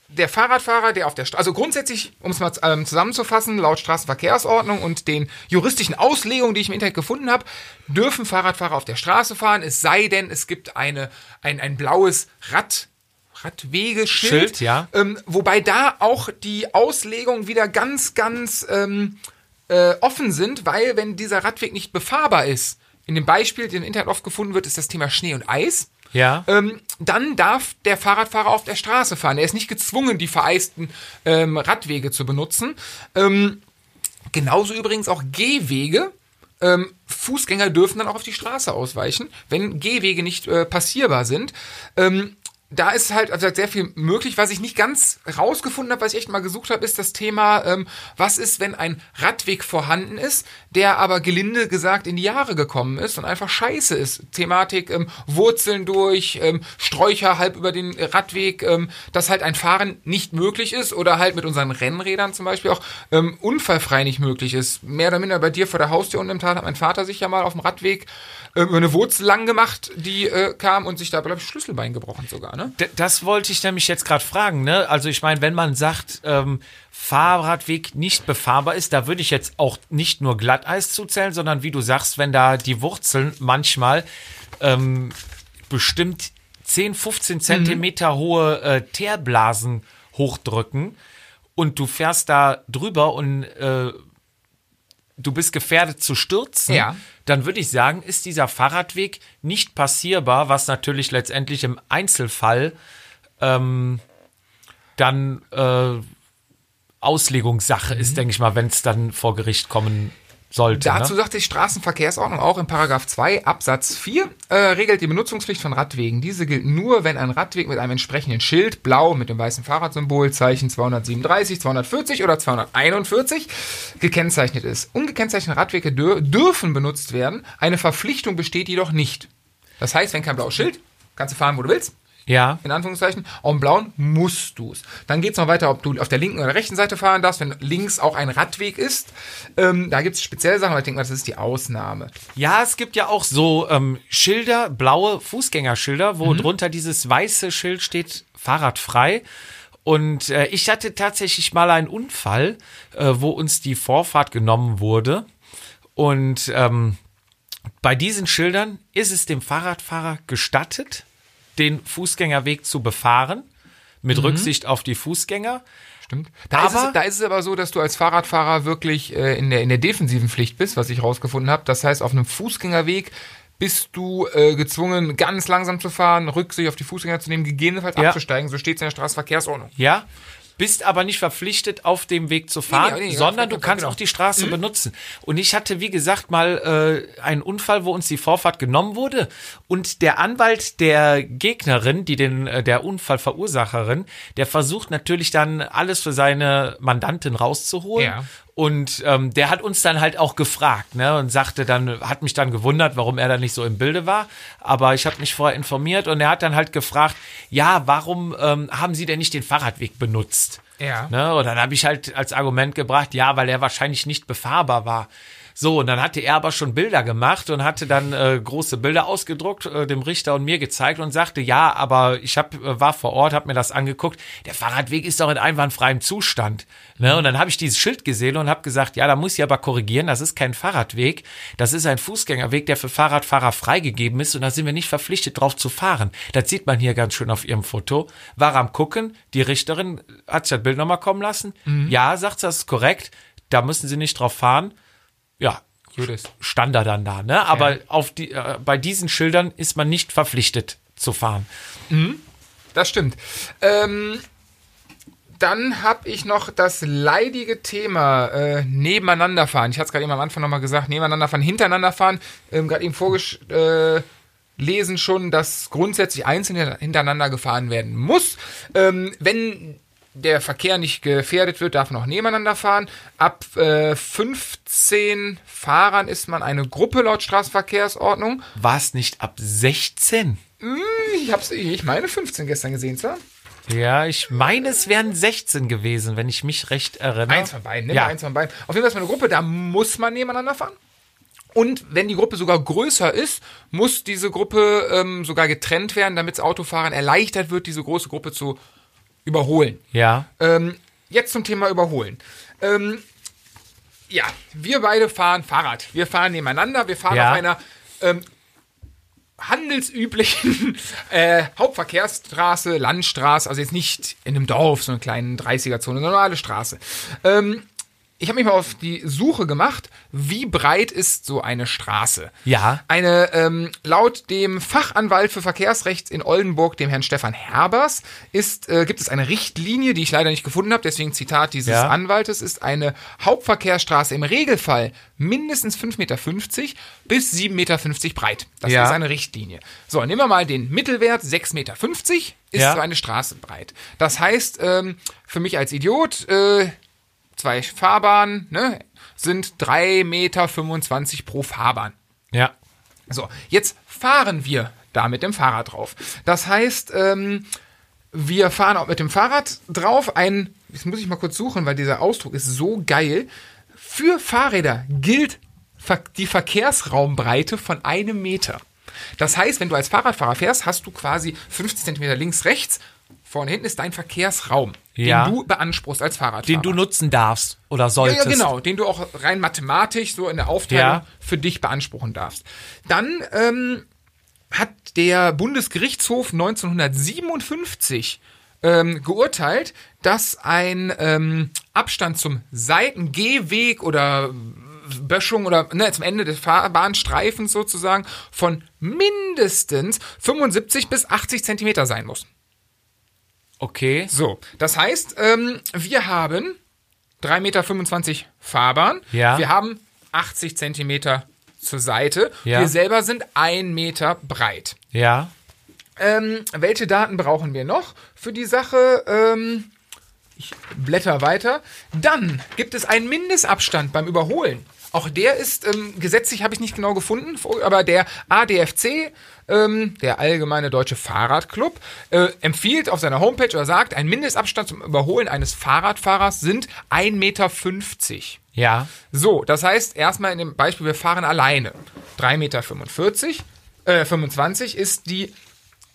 der Fahrradfahrer, der auf der Straße, also grundsätzlich, um es mal ähm, zusammenzufassen, laut Straßenverkehrsordnung und den juristischen Auslegungen, die ich im Internet gefunden habe, dürfen Fahrradfahrer auf der Straße fahren, es sei denn, es gibt eine, ein, ein blaues Rad, Radwegeschild. Schild, ja. Ähm, wobei da auch die Auslegungen wieder ganz, ganz ähm, äh, offen sind, weil wenn dieser Radweg nicht befahrbar ist, in dem Beispiel, das im Internet oft gefunden wird, ist das Thema Schnee und Eis. Ja. Ähm, dann darf der Fahrradfahrer auf der Straße fahren. Er ist nicht gezwungen, die vereisten ähm, Radwege zu benutzen. Ähm, genauso übrigens auch Gehwege. Ähm, Fußgänger dürfen dann auch auf die Straße ausweichen, wenn Gehwege nicht äh, passierbar sind. Ähm, da ist halt also sehr viel möglich. Was ich nicht ganz rausgefunden habe, was ich echt mal gesucht habe, ist das Thema, ähm, was ist, wenn ein Radweg vorhanden ist, der aber gelinde gesagt in die Jahre gekommen ist und einfach scheiße ist. Thematik ähm, Wurzeln durch, ähm, Sträucher halb über den Radweg, ähm, dass halt ein Fahren nicht möglich ist oder halt mit unseren Rennrädern zum Beispiel auch ähm, unfallfrei nicht möglich ist. Mehr oder minder bei dir vor der Haustür unten im Tal hat mein Vater sich ja mal auf dem Radweg über eine Wurzel lang gemacht, die äh, kam und sich da, glaube ich, Schlüsselbein gebrochen sogar, ne? Das wollte ich nämlich jetzt gerade fragen. Ne? Also ich meine, wenn man sagt, ähm, Fahrradweg nicht befahrbar ist, da würde ich jetzt auch nicht nur Glatteis zuzählen, sondern wie du sagst, wenn da die Wurzeln manchmal ähm, bestimmt 10, 15 Zentimeter hohe äh, Teerblasen hochdrücken und du fährst da drüber und äh, du bist gefährdet zu stürzen, Ja. dann würde ich sagen, ist dieser Fahrradweg nicht passierbar, was natürlich letztendlich im Einzelfall ähm, dann äh, Auslegungssache ist, denke ich mal, wenn es dann vor Gericht kommen sollte. Dazu ne? sagt die Straßenverkehrsordnung auch in Paragraph 2 Absatz 4 äh, regelt die Benutzungspflicht von Radwegen. Diese gilt nur, wenn ein Radweg mit einem entsprechenden Schild, blau mit dem weißen Fahrradsymbol, Zeichen 237, 240 oder 241 gekennzeichnet ist. Ungekennzeichnete Radwege dür dürfen benutzt werden. Eine Verpflichtung besteht jedoch nicht. Das heißt, wenn kein blaues Schild, kannst du fahren, wo du willst. Ja. in Anführungszeichen. Auf dem blauen musst du es. Dann geht's noch weiter, ob du auf der linken oder rechten Seite fahren darfst, wenn links auch ein Radweg ist. Ähm, da gibt's spezielle Sachen, aber ich denke mal, das ist die Ausnahme. Ja, es gibt ja auch so ähm, Schilder, blaue Fußgängerschilder, wo drunter dieses weiße Schild steht, fahrradfrei. Und äh, ich hatte tatsächlich mal einen Unfall, äh, wo uns die Vorfahrt genommen wurde. Und ähm, bei diesen Schildern ist es dem Fahrradfahrer gestattet, den Fußgängerweg zu befahren, mit Rücksicht auf die Fußgänger. Stimmt. Da, ist Aber- es, da ist es aber so, dass du als Fahrradfahrer wirklich äh, in, der, in der defensiven Pflicht bist, was ich rausgefunden habe. Das heißt, auf einem Fußgängerweg bist du äh, gezwungen, ganz langsam zu fahren, Rücksicht auf die Fußgänger zu nehmen, gegebenenfalls Ja. abzusteigen. So steht es in der Straßenverkehrsordnung. Ja, bist aber nicht verpflichtet, auf dem Weg zu fahren, Nee, nee, nee, sondern du kannst genau. auch die Straße benutzen. Und ich hatte, wie gesagt, mal äh, einen Unfall, wo uns die Vorfahrt genommen wurde. Und der Anwalt der Gegnerin, die den, äh, der Unfallverursacherin, der versucht natürlich dann alles für seine Mandantin rauszuholen. Ja. Und ähm, der hat uns dann halt auch gefragt, ne, und sagte dann, hat mich dann gewundert, warum er da nicht so im Bilde war. Aber ich habe mich vorher informiert und er hat dann halt gefragt, ja, warum ähm, haben Sie denn nicht den Fahrradweg benutzt? Ja. Ne? Und dann habe ich halt als Argument gebracht, ja, weil er wahrscheinlich nicht befahrbar war. So, und dann hatte er aber schon Bilder gemacht und hatte dann äh, große Bilder ausgedruckt, äh, dem Richter und mir gezeigt und sagte, ja, aber ich hab, äh, war vor Ort, habe mir das angeguckt, der Fahrradweg ist doch in einwandfreiem Zustand. Ne? Und dann habe ich dieses Schild gesehen und habe gesagt, ja, da muss ich aber korrigieren, das ist kein Fahrradweg, das ist ein Fußgängerweg, der für Fahrradfahrer freigegeben ist und da sind wir nicht verpflichtet drauf zu fahren. Das sieht man hier ganz schön auf ihrem Foto. War am gucken, die Richterin hat sich das Bild nochmal kommen lassen. Ja, sagt sie, das ist korrekt, da müssen sie nicht drauf fahren ja, stand er dann da, ne? Aber Ja. auf die, äh, bei diesen Schildern ist man nicht verpflichtet zu fahren. Das stimmt. Ähm, dann habe ich noch das leidige Thema äh, nebeneinander fahren. Ich hatte es gerade eben am Anfang nochmal gesagt, nebeneinander fahren, hintereinander fahren. Ähm, gerade eben vorgelesen äh, lesen schon, dass grundsätzlich einzeln hintereinander gefahren werden muss. Ähm, wenn der Verkehr nicht gefährdet wird, darf man auch nebeneinander fahren. Ab äh, 15 Fahrern ist man eine Gruppe laut Straßenverkehrsordnung. War es nicht ab 16? Ich hab's, ich meine 15 gestern gesehen, zwar. Ja, ich meine, es wären 16 gewesen, wenn ich mich recht erinnere. Eins von beiden, ne? Ja. Eins von beiden. Auf jeden Fall ist man eine Gruppe, da muss man nebeneinander fahren. Und wenn die Gruppe sogar größer ist, muss diese Gruppe ähm, sogar getrennt werden, damit es Autofahrern erleichtert wird, diese große Gruppe zu überholen. Ja. Ähm, jetzt zum Thema Überholen. Ähm, ja, wir beide fahren Fahrrad. Wir fahren nebeneinander. Wir fahren Ja. auf einer ähm, handelsüblichen äh, Hauptverkehrsstraße, Landstraße, also jetzt nicht in einem Dorf, so eine kleine 30er-Zone, eine normale Straße. Ähm, ich habe mich mal auf die Suche gemacht, wie breit ist so eine Straße? Ja. Eine, ähm, laut dem Fachanwalt für Verkehrsrecht in Oldenburg, dem Herrn Stefan Herbers, ist, äh, gibt es eine Richtlinie, die ich leider nicht gefunden habe, deswegen Zitat dieses Ja. Anwaltes, ist eine Hauptverkehrsstraße im Regelfall mindestens 5,50 Meter bis 7,50 Meter breit. Das Ja. ist eine Richtlinie. So, nehmen wir mal den Mittelwert, 6,50 Meter ist Ja. so eine Straße breit. Das heißt, ähm, für mich als Idiot, äh, zwei Fahrbahnen, ne, sind 3,25 Meter pro Fahrbahn. Ja. So, jetzt fahren wir da mit dem Fahrrad drauf. Das heißt, ähm, wir fahren auch mit dem Fahrrad drauf. Ein, das muss ich mal kurz suchen, weil dieser Ausdruck ist so geil. Für Fahrräder gilt die Verkehrsraumbreite von einem Meter. Das heißt, wenn du als Fahrradfahrer fährst, hast du quasi 50 Zentimeter links, rechts. Vorne hinten ist dein Verkehrsraum, Ja. den du beanspruchst als Fahrradfahrer. Den du nutzen darfst oder Ja, solltest. ja, genau, den du auch rein mathematisch so in der Aufteilung Ja. für dich beanspruchen darfst. Dann ähm, hat der Bundesgerichtshof 1957 ähm, geurteilt, dass ein ähm, Abstand zum Seitengehweg oder Böschung oder ne, zum Ende des Fahrbahnstreifens sozusagen von mindestens 75 bis 80 Zentimeter sein muss. Okay. So, das heißt, ähm, wir haben 3,25 Meter Fahrbahn. Ja. Wir haben 80 Zentimeter zur Seite. Ja. Wir selber sind ein Meter breit. Ja. Ähm, welche Daten brauchen wir noch für die Sache? Ähm, ich blätter weiter. Dann gibt es einen Mindestabstand beim Überholen. Auch der ist ähm, gesetzlich, habe ich nicht genau gefunden, aber der ADFC, ähm, der Allgemeine Deutsche Fahrradclub, äh, empfiehlt auf seiner Homepage oder sagt, ein Mindestabstand zum Überholen eines Fahrradfahrers sind 1,50 Meter. Ja. So, das heißt, erstmal in dem Beispiel, wir fahren alleine. 3,45 Meter, äh, 25 ist die,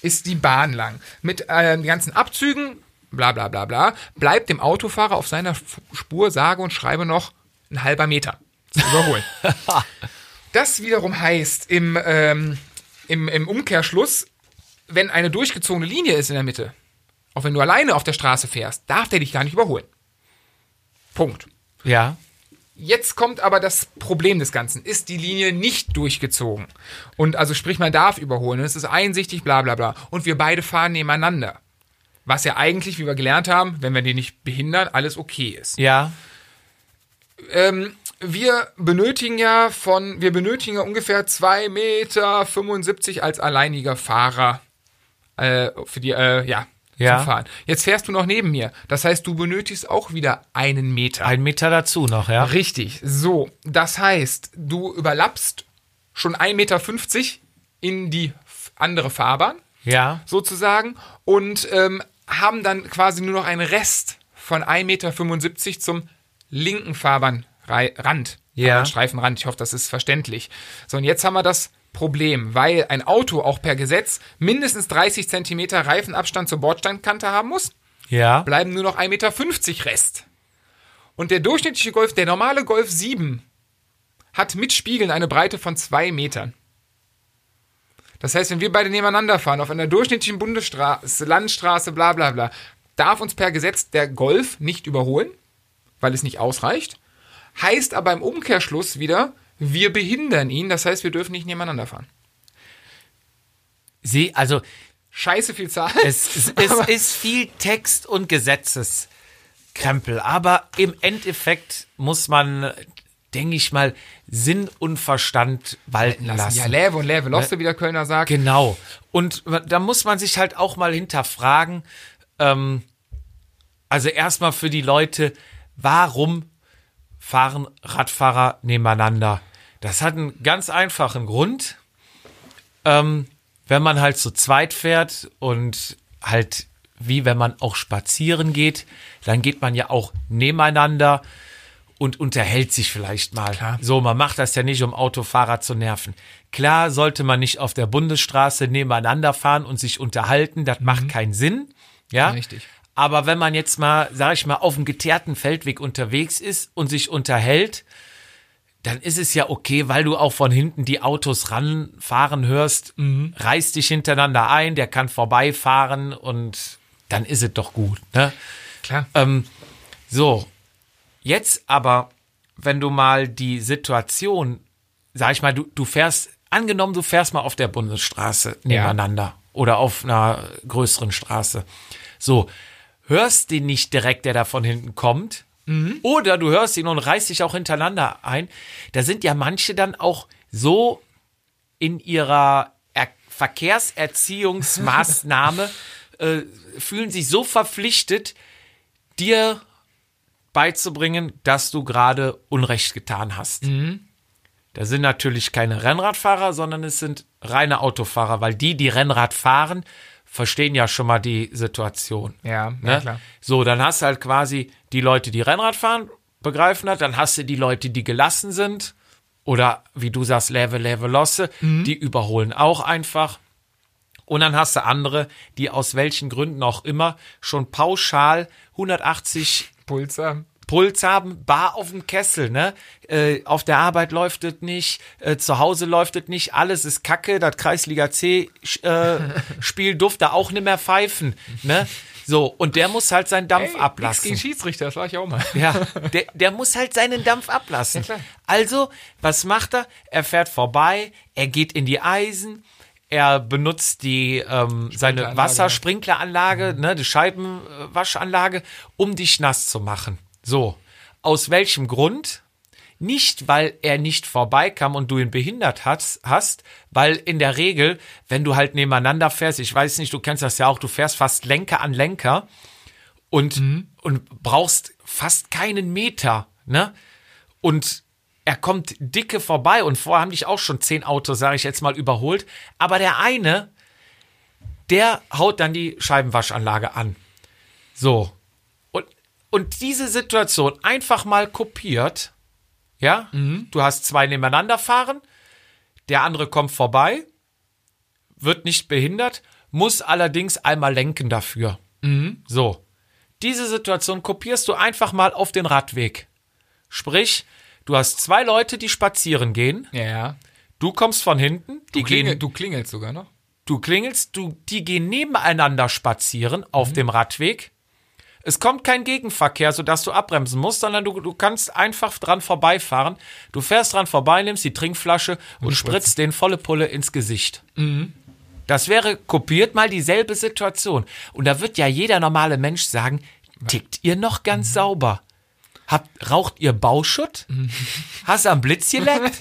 ist die Bahn lang. Mit äh, den ganzen Abzügen, bla bla bla bla, bleibt dem Autofahrer auf seiner Spur sage und schreibe noch ein halber Meter zu überholen. das wiederum heißt, im, ähm, im, im Umkehrschluss, wenn eine durchgezogene Linie ist in der Mitte, auch wenn du alleine auf der Straße fährst, darf der dich gar nicht überholen. Punkt. Ja. Jetzt kommt aber das Problem des Ganzen. Ist die Linie nicht durchgezogen? Und also sprich, man darf überholen. Und es ist einsichtig, bla bla bla. Und wir beide fahren nebeneinander. Was ja eigentlich, wie wir gelernt haben, wenn wir die nicht behindern, alles okay ist. Ja. Ähm, wir benötigen ja von, wir benötigen ja ungefähr 2,75 Meter als alleiniger Fahrer äh, für die, äh, ja, Ja. zum Fahren. Jetzt fährst du noch neben mir. Das heißt, du benötigst auch wieder einen Meter. Ein Meter dazu noch, ja. Richtig. So, das heißt, du überlappst schon 1,50 Meter in die andere Fahrbahn, Ja. sozusagen, und ähm, haben dann quasi nur noch einen Rest von 1,75 Meter zum linken Fahrbahnrand. Ja. Streifenrand. Ich hoffe, das ist verständlich. So, und jetzt haben wir das Problem, weil ein Auto auch per Gesetz mindestens 30 Zentimeter Reifenabstand zur Bordsteinkante haben muss Ja. bleiben nur noch 1,50 Meter Rest. Und der durchschnittliche Golf, der normale Golf 7, hat mit Spiegeln eine Breite von 2 Metern. Das heißt, wenn wir beide nebeneinander fahren, auf einer durchschnittlichen Bundesstraße, Landstraße, bla bla bla, darf uns per Gesetz der Golf nicht überholen, weil es nicht ausreicht. Heißt aber im Umkehrschluss wieder, wir behindern ihn, das heißt, wir dürfen nicht nebeneinander fahren. Sie, also, Scheiße viel Zahl. es, es, es ist viel Text und Gesetzeskrempel, aber im Endeffekt muss man, denke ich mal, Sinn und Verstand walten lassen. Ja, Läve und Läve Loste, wie der Kölner sagt. Genau. Und da muss man sich halt auch mal hinterfragen, ähm, also erstmal für die Leute, warum fahren Radfahrer nebeneinander? Das hat einen ganz einfachen Grund. Ähm, wenn man halt zu zweit fährt und halt wie wenn man auch spazieren geht. Dann geht man ja auch nebeneinander und unterhält sich vielleicht mal. Klar. So, man macht das ja nicht, um Autofahrer zu nerven. Klar sollte man nicht auf der Bundesstraße nebeneinander fahren und sich unterhalten. Das macht keinen Sinn. Ja, Richtig. Aber wenn man jetzt mal, sag ich mal, auf einem geteerten Feldweg unterwegs ist und sich unterhält, dann ist es ja okay, weil du auch von hinten die Autos ranfahren hörst, reißt dich hintereinander ein, der kann vorbeifahren und dann ist es doch gut. Ne? Klar. Ähm, so, jetzt aber, wenn du mal die Situation, sag ich mal, du, du fährst, angenommen, du fährst mal auf der Bundesstraße nebeneinander oder auf einer größeren Straße. So, hörst den nicht direkt, der da von hinten kommt. Oder du hörst ihn und reißt dich auch hintereinander ein. Da sind ja manche dann auch so in ihrer er Verkehrserziehungsmaßnahme, äh, fühlen sich so verpflichtet, dir beizubringen, dass du gerade Unrecht getan hast. Da sind natürlich keine Rennradfahrer, sondern es sind reine Autofahrer, weil die, die Rennrad fahren, verstehen ja schon mal die Situation. Ja, Ne? ja klar. So, dann hast du halt quasi die Leute, die Rennrad fahren, begreifen das, dann hast du die Leute, die gelassen sind oder wie du sagst, Leve, Leve, Losse, die überholen auch einfach. Und dann hast du andere, die aus welchen Gründen auch immer schon pauschal 180 Pulsar. Puls haben, bar auf dem Kessel, ne? Äh, auf der Arbeit läuft es nicht, äh, zu Hause läuft es nicht, alles ist Kacke, das Kreisliga C äh, Spiel durfte auch nicht mehr pfeifen, ne? So, und der muss halt seinen Dampf Ey, ablassen. Gegen Schiedsrichter, das war ich auch mal. Ja, der, der muss halt seinen Dampf ablassen. klar. also, was macht er? Er fährt vorbei, er geht in die Eisen, er benutzt die ähm, seine Sprinkleranlage. Wassersprinkleranlage, ne, die Scheibenwaschanlage, um dich nass zu machen. So, aus welchem Grund? Nicht, weil er nicht vorbeikam und du ihn behindert hast, hast, weil in der Regel, wenn du halt nebeneinander fährst, ich weiß nicht, du kennst das ja auch, du fährst fast Lenker an Lenker und, und brauchst fast keinen Meter, ne? Und er kommt dicke vorbei und vorher haben dich auch schon zehn Autos, sage ich jetzt mal, überholt. Aber der eine, der haut dann die Scheibenwaschanlage an. So. Und, diese Situation einfach mal kopiert, ja? Du hast zwei nebeneinander fahren, der andere kommt vorbei, wird nicht behindert, muss allerdings einmal lenken dafür. So. Diese Situation kopierst du einfach mal auf den Radweg. Sprich, du hast zwei Leute, die spazieren gehen. Ja. Du kommst von hinten, die Du, klingel, gehen, du klingelst sogar noch. du klingelst, du, die gehen nebeneinander spazieren auf dem Radweg. Es kommt kein Gegenverkehr, sodass du abbremsen musst, sondern du, du kannst einfach dran vorbeifahren. Du fährst dran vorbei, nimmst die Trinkflasche und, spritzt den volle Pulle ins Gesicht. Das wäre kopiert mal dieselbe Situation. Und da wird ja jeder normale Mensch sagen, tickt ihr noch ganz sauber? Habt, raucht ihr Bauschutt? Hast du am Blitz geleckt?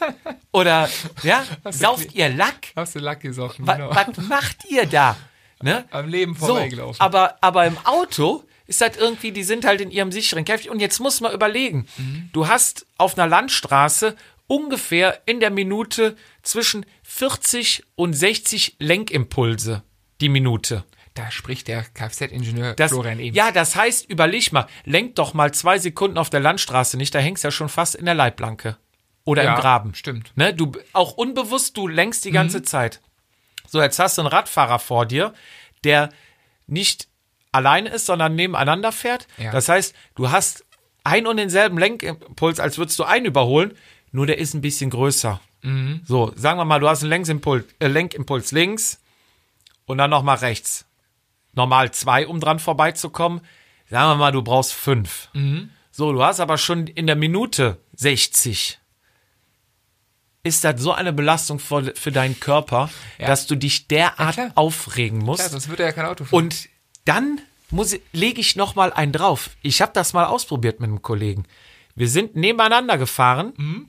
Oder, ja, sauft ihr Lack? Hast du Lack gesoffen, Was, genau. was macht ihr da? Ne? Am Leben So, vorbeigelaufen. aber, aber im Auto ist halt irgendwie, die sind halt in ihrem sicheren Käfig. Und jetzt muss man überlegen, Mhm. du hast auf einer Landstraße ungefähr in der Minute zwischen 40 und 60 Lenkimpulse die Minute. da spricht der Kfz-Ingenieur Florian eben. ja, das heißt, überleg mal, lenk doch mal zwei Sekunden auf der Landstraße nicht, da hängst du ja schon fast in der Leitplanke. Oder Ja, im Graben. stimmt. Ne, du, auch unbewusst, du lenkst die ganze Mhm. Zeit. So, jetzt hast du einen Radfahrer vor dir, der nicht alleine ist, sondern nebeneinander fährt. Ja. Das heißt, du hast ein und denselben Lenkimpuls, als würdest du einen überholen, nur der ist ein bisschen größer. Mhm. So, sagen wir mal, du hast einen Lenkimpuls, äh, Lenkimpuls links und dann nochmal rechts. Normal zwei, um dran vorbeizukommen. Sagen wir mal, du brauchst fünf. Mhm. So, du hast aber schon in der Minute 60. Ist das so eine Belastung für, für deinen Körper, Ja. dass du dich derart klar. aufregen musst? Ja, sonst wird er ja kein Auto fahren. Und dann muss, lege ich noch mal einen drauf. Ich habe das mal ausprobiert mit einem Kollegen. Wir sind nebeneinander gefahren. Mhm.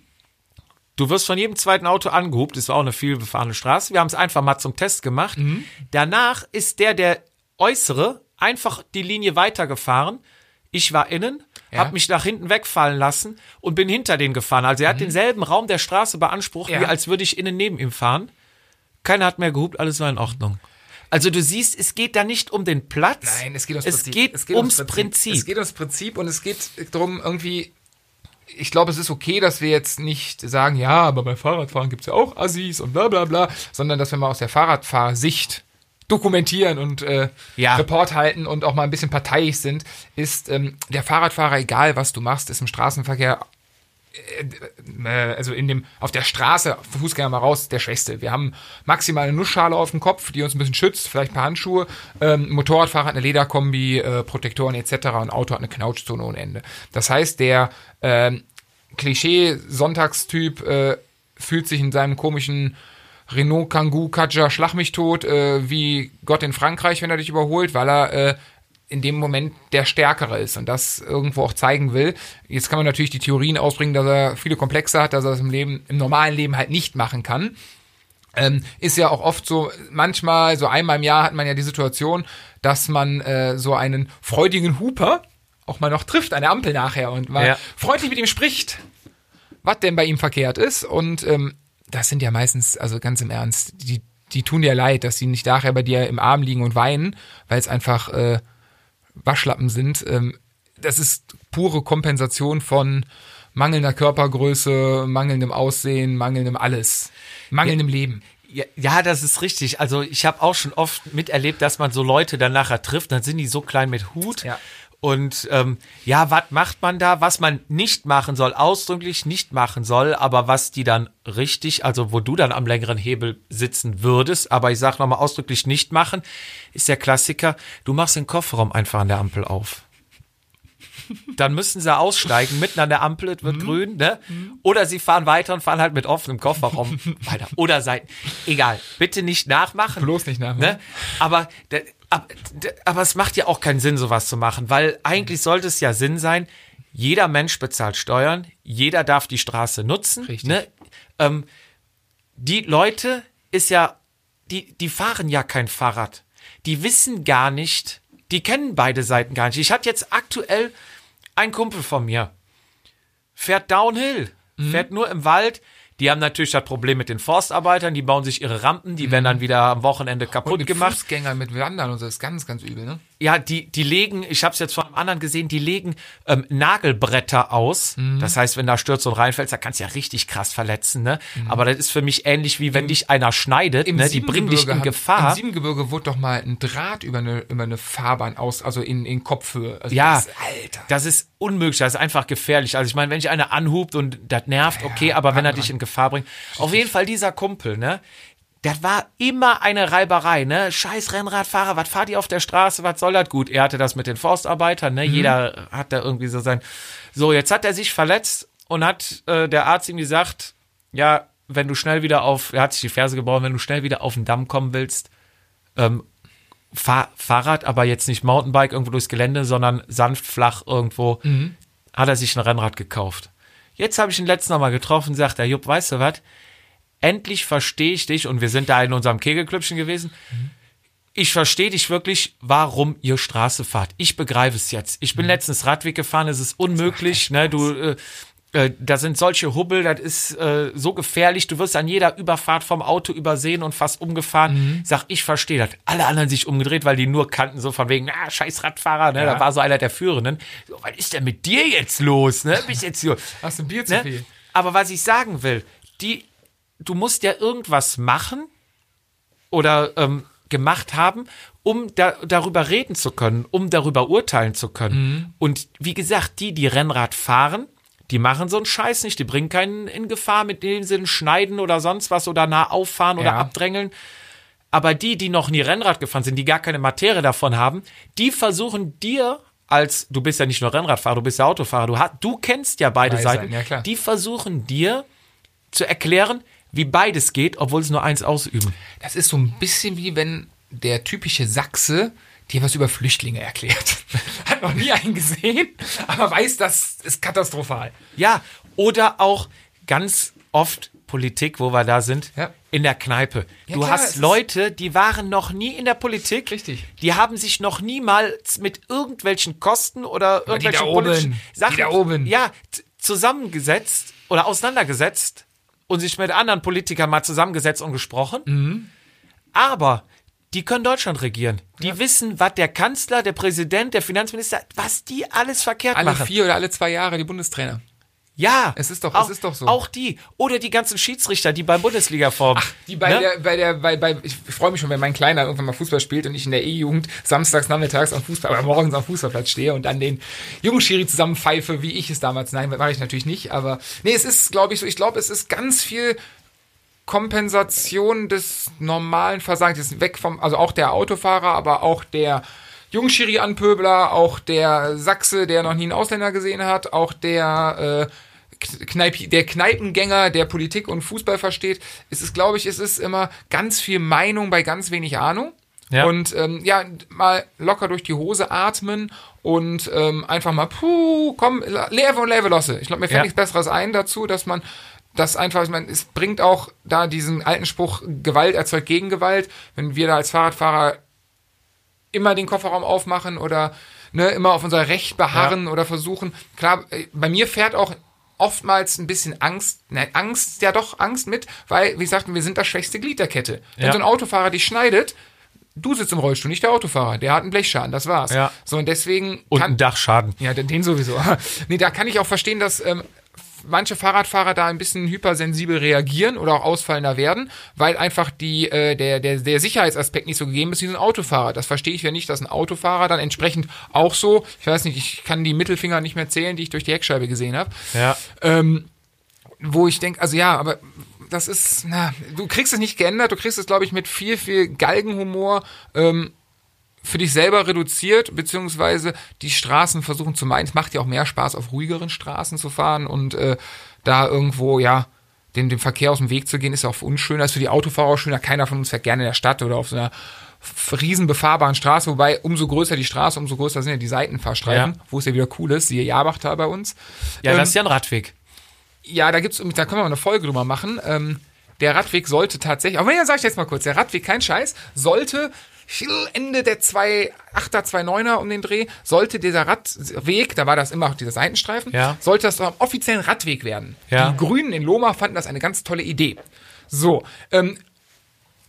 Du wirst von jedem zweiten Auto angehupt. Das war auch eine viel befahrene Straße. Wir haben es einfach mal zum Test gemacht. Mhm. Danach ist der, der Äußere, einfach die Linie weitergefahren. Ich war innen, Ja. habe mich nach hinten wegfallen lassen und bin hinter den gefahren. Also er hat denselben Raum der Straße beansprucht, Mhm. Ja. wie als würde ich innen neben ihm fahren. Keiner hat mehr gehupt, alles war in Ordnung. Also du siehst, es geht da nicht um den Platz. Nein, es geht ums es Prinzip. Geht es geht ums Prinzip. Es geht ums Prinzip und es geht darum, irgendwie. Ich glaube, es ist okay, dass wir jetzt nicht sagen, ja, aber bei Fahrradfahren gibt's ja auch Assis und bla bla bla, sondern dass wir mal aus der Fahrradfahrsicht dokumentieren und äh, Ja. Report halten und auch mal ein bisschen parteiisch sind, ist ähm, der Fahrradfahrer, egal was du machst, ist im Straßenverkehr also in dem, auf der Straße, Fußgänger mal raus, der Schwächste. Wir haben maximal eine Nussschale auf dem Kopf, die uns ein bisschen schützt, vielleicht ein paar Handschuhe. Ähm, Motorradfahrer hat eine Lederkombi, äh, Protektoren etc. und Auto hat eine Knautschzone ohne Ende. Das heißt, der ähm, Klischee-Sonntagstyp äh, fühlt sich in seinem komischen Renault Kangoo Kadja Schlag mich tot, äh, wie Gott in Frankreich, wenn er dich überholt, weil er äh, in dem Moment der Stärkere ist und das irgendwo auch zeigen will. Jetzt kann man natürlich die Theorien ausbringen, dass er viele Komplexe hat, dass er das im Leben, im normalen Leben halt nicht machen kann. Ähm, ist ja auch oft so, manchmal, so einmal im Jahr hat man ja die Situation, dass man äh, so einen freudigen Huper auch mal noch trifft an der Ampel nachher und mal Ja. freundlich mit ihm spricht, was denn bei ihm verkehrt ist. Und ähm, das sind ja meistens, also ganz im Ernst, die, die tun dir leid, dass sie nicht nachher bei dir im Arm liegen und weinen, weil es einfach äh, Waschlappen sind. Ähm, das ist pure Kompensation von mangelnder Körpergröße, mangelndem Aussehen, mangelndem alles, mangelndem Leben. Ja, ja, das ist richtig. Also ich habe auch schon oft miterlebt, dass man so Leute dann nachher trifft, dann sind die so klein mit Hut. Ja. Und ähm, ja, was macht man da? Was man nicht machen soll, ausdrücklich nicht machen soll, aber was die dann richtig, also wo du dann am längeren Hebel sitzen würdest, aber ich sag nochmal ausdrücklich nicht machen, ist der Klassiker, du machst den Kofferraum einfach an der Ampel auf. Dann müssen sie aussteigen, mitten an der Ampel, es Mhm. wird grün, ne? Oder sie fahren weiter und fahren halt mit offenem Kofferraum weiter. Oder Seiten. Egal, bitte nicht nachmachen. Bloß nicht nachmachen. Ne? Aber, der- ab- der- aber es macht ja auch keinen Sinn, sowas zu machen, weil eigentlich sollte es ja Sinn sein, jeder Mensch bezahlt Steuern, jeder darf die Straße nutzen. Richtig. Ne? Ähm, die Leute ist ja, die, die fahren ja kein Fahrrad. Die wissen gar nicht, die kennen beide Seiten gar nicht. Ich hatte jetzt aktuell einen Kumpel von mir, fährt Downhill, Mhm. fährt nur im Wald. Die haben natürlich das Problem mit den Forstarbeitern, die bauen sich ihre Rampen, die werden dann wieder am Wochenende kaputt Mhm. Und mit gemacht. Fußgängern, mit Wandern und so, ist ganz, ganz übel, ne? Ja, die, die legen, ich habe es jetzt von einem anderen gesehen, die legen ähm, Nagelbretter aus. Mhm. Das heißt, wenn da stürzt und reinfällst, da kannst du ja richtig krass verletzen. Ne? Mhm. Aber das ist für mich ähnlich wie wenn dich einer schneidet. Ne? Die bringen dich in Gefahr. Im Siebengebirge wurde doch mal ein Draht über eine, über eine Fahrbahn aus, also in, in Kopfhöhe. Also Ja, das, Alter. das ist unmöglich, das ist einfach gefährlich. Also ich meine, wenn dich einer anhubt und das nervt, okay, aber wenn er dich in Gefahr bringt. Auf jeden Fall dieser Kumpel, ne? Das war immer eine Reiberei, ne? Scheiß Rennradfahrer, was fahrt ihr auf der Straße, was soll das? Gut, er hatte das mit den Forstarbeitern, ne? Jeder hat da irgendwie so sein. So, jetzt hat er sich verletzt und hat äh, der Arzt ihm gesagt, ja, wenn du schnell wieder auf, er hat sich die Ferse gebrochen, wenn du schnell wieder auf den Damm kommen willst, ähm, Fahr Fahrrad, aber jetzt nicht Mountainbike irgendwo durchs Gelände, sondern sanft flach irgendwo, hat er sich ein Rennrad gekauft. Jetzt habe ich ihn letzten Mal getroffen, sagt er, Jupp, weißt du was? Endlich verstehe ich dich und wir sind da in unserem Kegelklüppchen gewesen. Ich verstehe dich wirklich, warum ihr Straße fahrt. Ich begreife es jetzt. Ich bin letztens Radweg gefahren, es ist unmöglich, ne, du, äh, äh, da sind solche Hubbel, das ist äh, so gefährlich. Du wirst an jeder Überfahrt vom Auto übersehen und fast umgefahren. Sag, ich verstehe das. Alle anderen sich umgedreht, weil die nur kannten, so von wegen, ah, scheiß Radfahrer, ne? Da war so einer der Führenden. So, was ist denn mit dir jetzt los, ne? Bist jetzt hier. Hast du ein Bier zu Ne? viel? Aber was ich sagen will, die, du musst ja irgendwas machen oder ähm, gemacht haben, um da, darüber reden zu können, um darüber urteilen zu können. Und wie gesagt, die, die Rennrad fahren, die machen so einen Scheiß nicht, die bringen keinen in Gefahr, mit dem sie schneiden oder sonst was oder nah auffahren oder Ja. abdrängeln. Aber die, die noch nie Rennrad gefahren sind, die gar keine Materie davon haben, die versuchen dir als, du bist ja nicht nur Rennradfahrer, du bist ja Autofahrer, du, hast, du kennst ja beide Beide Seiten, ja, die versuchen dir zu erklären, wie beides geht, obwohl sie nur eins ausüben. Das ist so ein bisschen wie wenn der typische Sachse dir was über Flüchtlinge erklärt. Hat noch nie einen gesehen, aber weiß, das ist katastrophal. Ja, oder auch ganz oft Politik, wo wir da sind, Ja. in der Kneipe. Ja, du klar, es hast Leute, die waren noch nie in der Politik. Richtig. Die haben sich noch niemals mit irgendwelchen Kosten oder irgendwelchen oben, politischen die Sachen oben. Ja, zusammengesetzt oder auseinandergesetzt und sich mit anderen Politikern mal zusammengesetzt und gesprochen. Mhm. Aber die können Deutschland regieren. Die wissen, was der Kanzler, der Präsident, der Finanzminister, was die alles verkehrt Alle machen. vier oder alle zwei Jahre die Bundestrainer. Ja. Es ist doch- auch, es ist doch so. Auch die. Oder die ganzen Schiedsrichter, die beim Bundesliga formen. Die bei Ne? der, bei der, bei, bei, ich freue mich schon, wenn mein Kleiner irgendwann mal Fußball spielt und ich in der E-Jugend samstags, nachmittags am Fußball, aber morgens am Fußballplatz stehe und dann den jungen Schiri zusammen pfeife, wie ich es damals. Nein, mache ich natürlich nicht, aber nee, es ist, glaube ich, so, ich glaube, es ist ganz viel Kompensation des normalen Versagens. Weg vom, also auch der Autofahrer, aber auch der Jungschiri-Anpöbler, auch der Sachse, der noch nie einen Ausländer gesehen hat, auch der, äh, Kneip, der Kneipengänger, der Politik und Fußball versteht. Es ist, glaube ich, es ist immer ganz viel Meinung bei ganz wenig Ahnung. Ja. Und ähm, ja, mal locker durch die Hose atmen und ähm, einfach mal, puh, komm, leve und leve losse. Ich glaube, mir fällt Ja. nichts Besseres ein dazu, dass man das einfach, ich meine, es bringt auch da diesen alten Spruch, Gewalt erzeugt Gegengewalt. Wenn wir da als Fahrradfahrer immer den Kofferraum aufmachen oder ne, immer auf unser Recht beharren oder versuchen. Klar, äh, bei mir fährt auch oftmals ein bisschen Angst, nein, Angst, ja doch, Angst mit, weil, wie gesagt, wir sind das schwächste Glied der Kette. Wenn Ja. so ein Autofahrer dich schneidet, du sitzt im Rollstuhl, nicht der Autofahrer, der hat einen Blechschaden, das war's. Ja. So, und deswegen Und kann, ein Dachschaden. ja, den, den sowieso. nee, da kann ich auch verstehen, dass ähm, manche Fahrradfahrer da ein bisschen hypersensibel reagieren oder auch ausfallender werden, weil einfach die, äh, der, der, der Sicherheitsaspekt nicht so gegeben ist wie so ein Autofahrer. Das verstehe ich ja nicht, dass ein Autofahrer dann entsprechend auch so, ich weiß nicht, ich kann die Mittelfinger nicht mehr zählen, die ich durch die Heckscheibe gesehen habe, Ja. ähm, wo ich denke, also ja, aber das ist, na, du kriegst es nicht geändert, du kriegst es, glaube ich, mit viel, viel Galgenhumor ähm, für dich selber reduziert, beziehungsweise die Straßen versuchen zu meinen. Es macht ja auch mehr Spaß, auf ruhigeren Straßen zu fahren und äh, da irgendwo, ja, dem, dem Verkehr aus dem Weg zu gehen, ist ja auch unschöner, ist für die Autofahrer schöner. Keiner von uns fährt gerne in der Stadt oder auf so einer riesen befahrbaren Straße, wobei umso größer die Straße, umso größer sind ja die Seitenfahrstreifen, Ja. wo es ja wieder cool ist, siehe Jabachtal bei uns. Ja, Ähm, das ist ja ein Radweg. ja, da gibt's, da können wir mal eine Folge drüber machen. Ähm, der Radweg sollte tatsächlich, aber ja, sag ich jetzt mal kurz, der Radweg, kein Scheiß, sollte Ende der 2,8er, 2,9er um den Dreh, sollte dieser Radweg, da war das immer auch dieser Seitenstreifen, Ja. sollte das am offiziellen Radweg werden. Ja. Die Grünen in Loma fanden das eine ganz tolle Idee. So, ähm,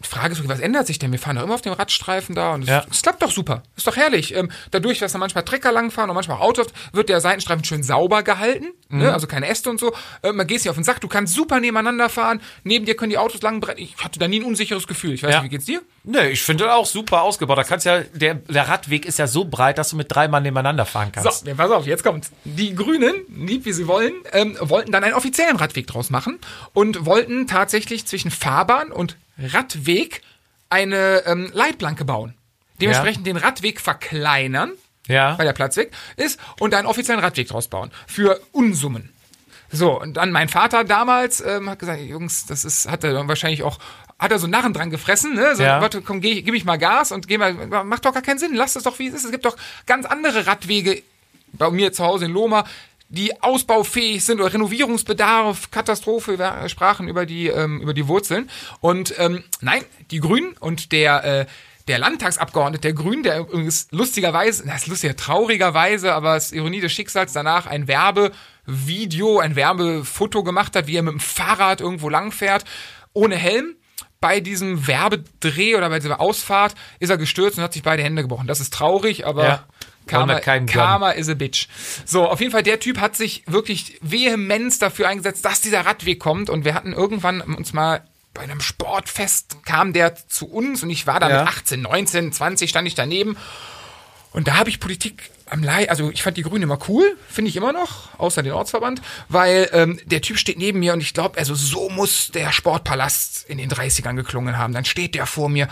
Frage ist, wirklich, was ändert sich denn? Wir fahren doch immer auf dem Radstreifen da und es, Ja. es klappt doch super. Ist doch herrlich. Ähm, dadurch, dass da manchmal Trecker langfahren und manchmal Autos, wird der Seitenstreifen schön sauber gehalten. Mhm. Ne? Also keine Äste und so. Ähm, man geht nicht auf den Sack. Du kannst super nebeneinander fahren. Neben dir können die Autos lang brennen. Ich hatte da nie ein unsicheres Gefühl. Ich weiß Ja. nicht, wie geht's dir? Nee, ich finde auch super ausgebaut. Da kannst ja, der, der Radweg ist ja so breit, dass du mit drei Mann nebeneinander fahren kannst. So, pass auf, jetzt kommt's. Die Grünen, lieb wie sie wollen, ähm, wollten dann einen offiziellen Radweg draus machen und wollten tatsächlich zwischen Fahrbahn und Radweg eine ähm, Leitplanke bauen. Dementsprechend den Radweg verkleinern, Ja. weil der Platz weg ist, und einen offiziellen Radweg draus bauen. Für Unsummen. So, und dann mein Vater damals ähm, hat gesagt, Jungs, das ist, hat er dann wahrscheinlich auch, hat er so Narren dran gefressen, ne? So, Ja. warte, komm, geh, gib ich mal Gas und geh mal, macht doch gar keinen Sinn, lasst es doch wie es ist. Es gibt doch ganz andere Radwege bei mir zu Hause in Loma, die ausbaufähig sind oder Renovierungsbedarf, Katastrophe, wir sprachen über die, ähm, über die Wurzeln. Und ähm, nein, die Grünen und der, äh, der Landtagsabgeordnete der Grünen, der übrigens lustigerweise, das ist lustiger, traurigerweise, aber es ist Ironie des Schicksals, danach ein Werbevideo, ein Werbefoto gemacht hat, wie er mit dem Fahrrad irgendwo langfährt, ohne Helm. Bei diesem Werbedreh oder bei dieser Ausfahrt ist er gestürzt und hat sich beide Hände gebrochen. Das ist traurig, aber Ja. Karma. Karma is a bitch. So, auf jeden Fall, der Typ hat sich wirklich vehement dafür eingesetzt, dass dieser Radweg kommt. Und wir hatten irgendwann uns mal bei einem Sportfest, kam der zu uns und ich war da Ja. mit 18, 19, 20, stand ich daneben. Und da habe ich Politik am Leih, also ich fand die Grünen immer cool, finde ich immer noch, außer den Ortsverband, weil ähm, der Typ steht neben mir und ich glaube, also so muss der Sportpalast in den 30ern geklungen haben. Dann steht der vor mir.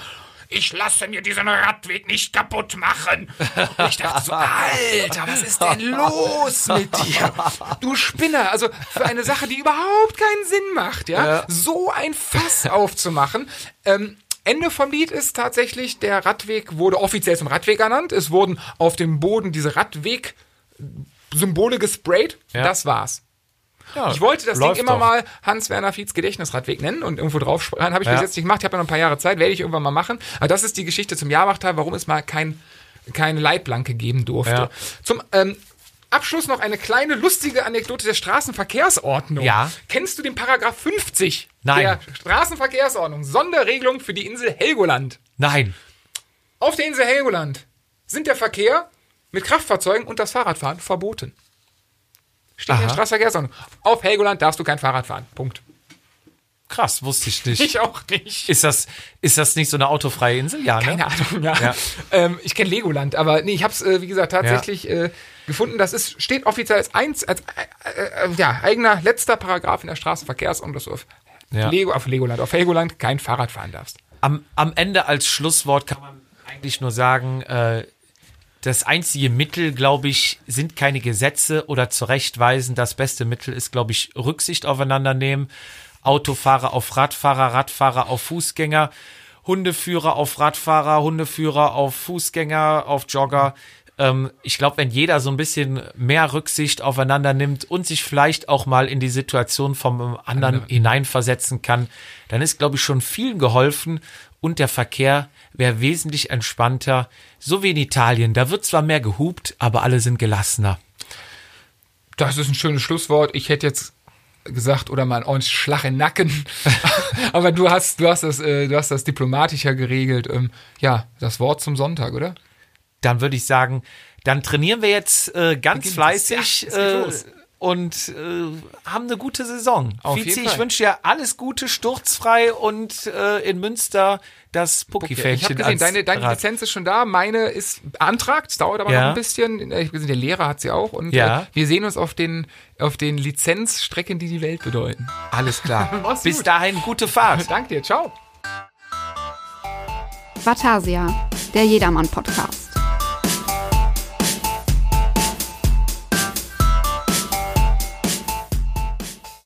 Ich lasse mir diesen Radweg nicht kaputt machen. Und ich dachte so, Alter, was ist denn los mit dir? Du Spinner, also für eine Sache, die überhaupt keinen Sinn macht, ja, Ja. so ein Fass aufzumachen. Ähm, Ende vom Lied ist tatsächlich, der Radweg wurde offiziell zum Radweg ernannt. Es wurden auf dem Boden diese Radweg-Symbole gesprayt. Ja. Das war's. Ja, Ich wollte das Ding immer doch. mal Hans-Werner Fietz Gedächtnisradweg nennen und irgendwo drauf schreiben. Habe ich Ja. bis jetzt nicht gemacht. Ich habe ja noch ein paar Jahre Zeit, werde ich irgendwann mal machen. Aber das ist die Geschichte zum Jahrbachtal, warum es mal kein, keine Leitplanke geben durfte. Ja. Zum ähm, Abschluss noch eine kleine lustige Anekdote der Straßenverkehrsordnung. Ja. Kennst du den Paragraph 50 Nein. der Straßenverkehrsordnung? Sonderregelung für die Insel Helgoland. Nein. Auf der Insel Helgoland sind der Verkehr mit Kraftfahrzeugen und das Fahrradfahren verboten. Steht in der Aha. Straßenverkehrsordnung. Auf Helgoland darfst du kein Fahrrad fahren. Punkt. Krass, wusste ich nicht. Ich auch nicht. Ist das, ist das nicht so eine autofreie Insel? Ja, ne? Keine Ahnung, ja. Ja. Ähm, ich kenne Legoland, aber nee, ich habe es, äh, wie gesagt, tatsächlich äh, gefunden. Das ist, steht offiziell als eins, als äh, äh, ja, eigener letzter Paragraph in der Straßenverkehrsordnung, dass du auf, Ja. Lego, auf Legoland, auf Helgoland kein Fahrrad fahren darfst. Am, am Ende als Schlusswort kann man eigentlich nur sagen, äh, das einzige Mittel, glaube ich, sind keine Gesetze oder zurechtweisen. Das beste Mittel ist, glaube ich, Rücksicht aufeinander nehmen. Autofahrer auf Radfahrer, Radfahrer auf Fußgänger, Hundeführer auf Radfahrer, Hundeführer auf Fußgänger, auf Jogger. Ähm, ich glaube, wenn jeder so ein bisschen mehr Rücksicht aufeinander nimmt und sich vielleicht auch mal in die Situation vom anderen hineinversetzen kann, dann ist, glaube ich, schon vielen geholfen und der Verkehr wäre wesentlich entspannter. So wie in Italien. Da wird zwar mehr gehupt, aber alle sind gelassener. Das ist ein schönes Schlusswort. Ich hätte jetzt gesagt, oder mal einen Schlag in den Nacken. aber du hast, du hast das, äh, du hast das diplomatischer geregelt. Ähm, ja, das Wort zum Sonntag, oder? Dann würde ich sagen, dann trainieren wir jetzt äh, ganz Beginnt fleißig. Ja, äh, und äh, haben eine gute Saison. Auf Vizi, ich wünsche dir alles Gute, sturzfrei und äh, in Münster das Okay, ich Pucki-Fähnchen. habe gesehen, deine, deine. Lizenz ist schon da, meine ist beantragt, es dauert aber Ja. noch ein bisschen. Ich habe gesehen, der Lehrer hat sie auch und Ja. äh, wir sehen uns auf den, auf den Lizenzstrecken, die die Welt bedeuten. Alles klar. Bis gut. dahin, gute Fahrt. Danke dir, ciao. Vatasia, der Jedermann-Podcast.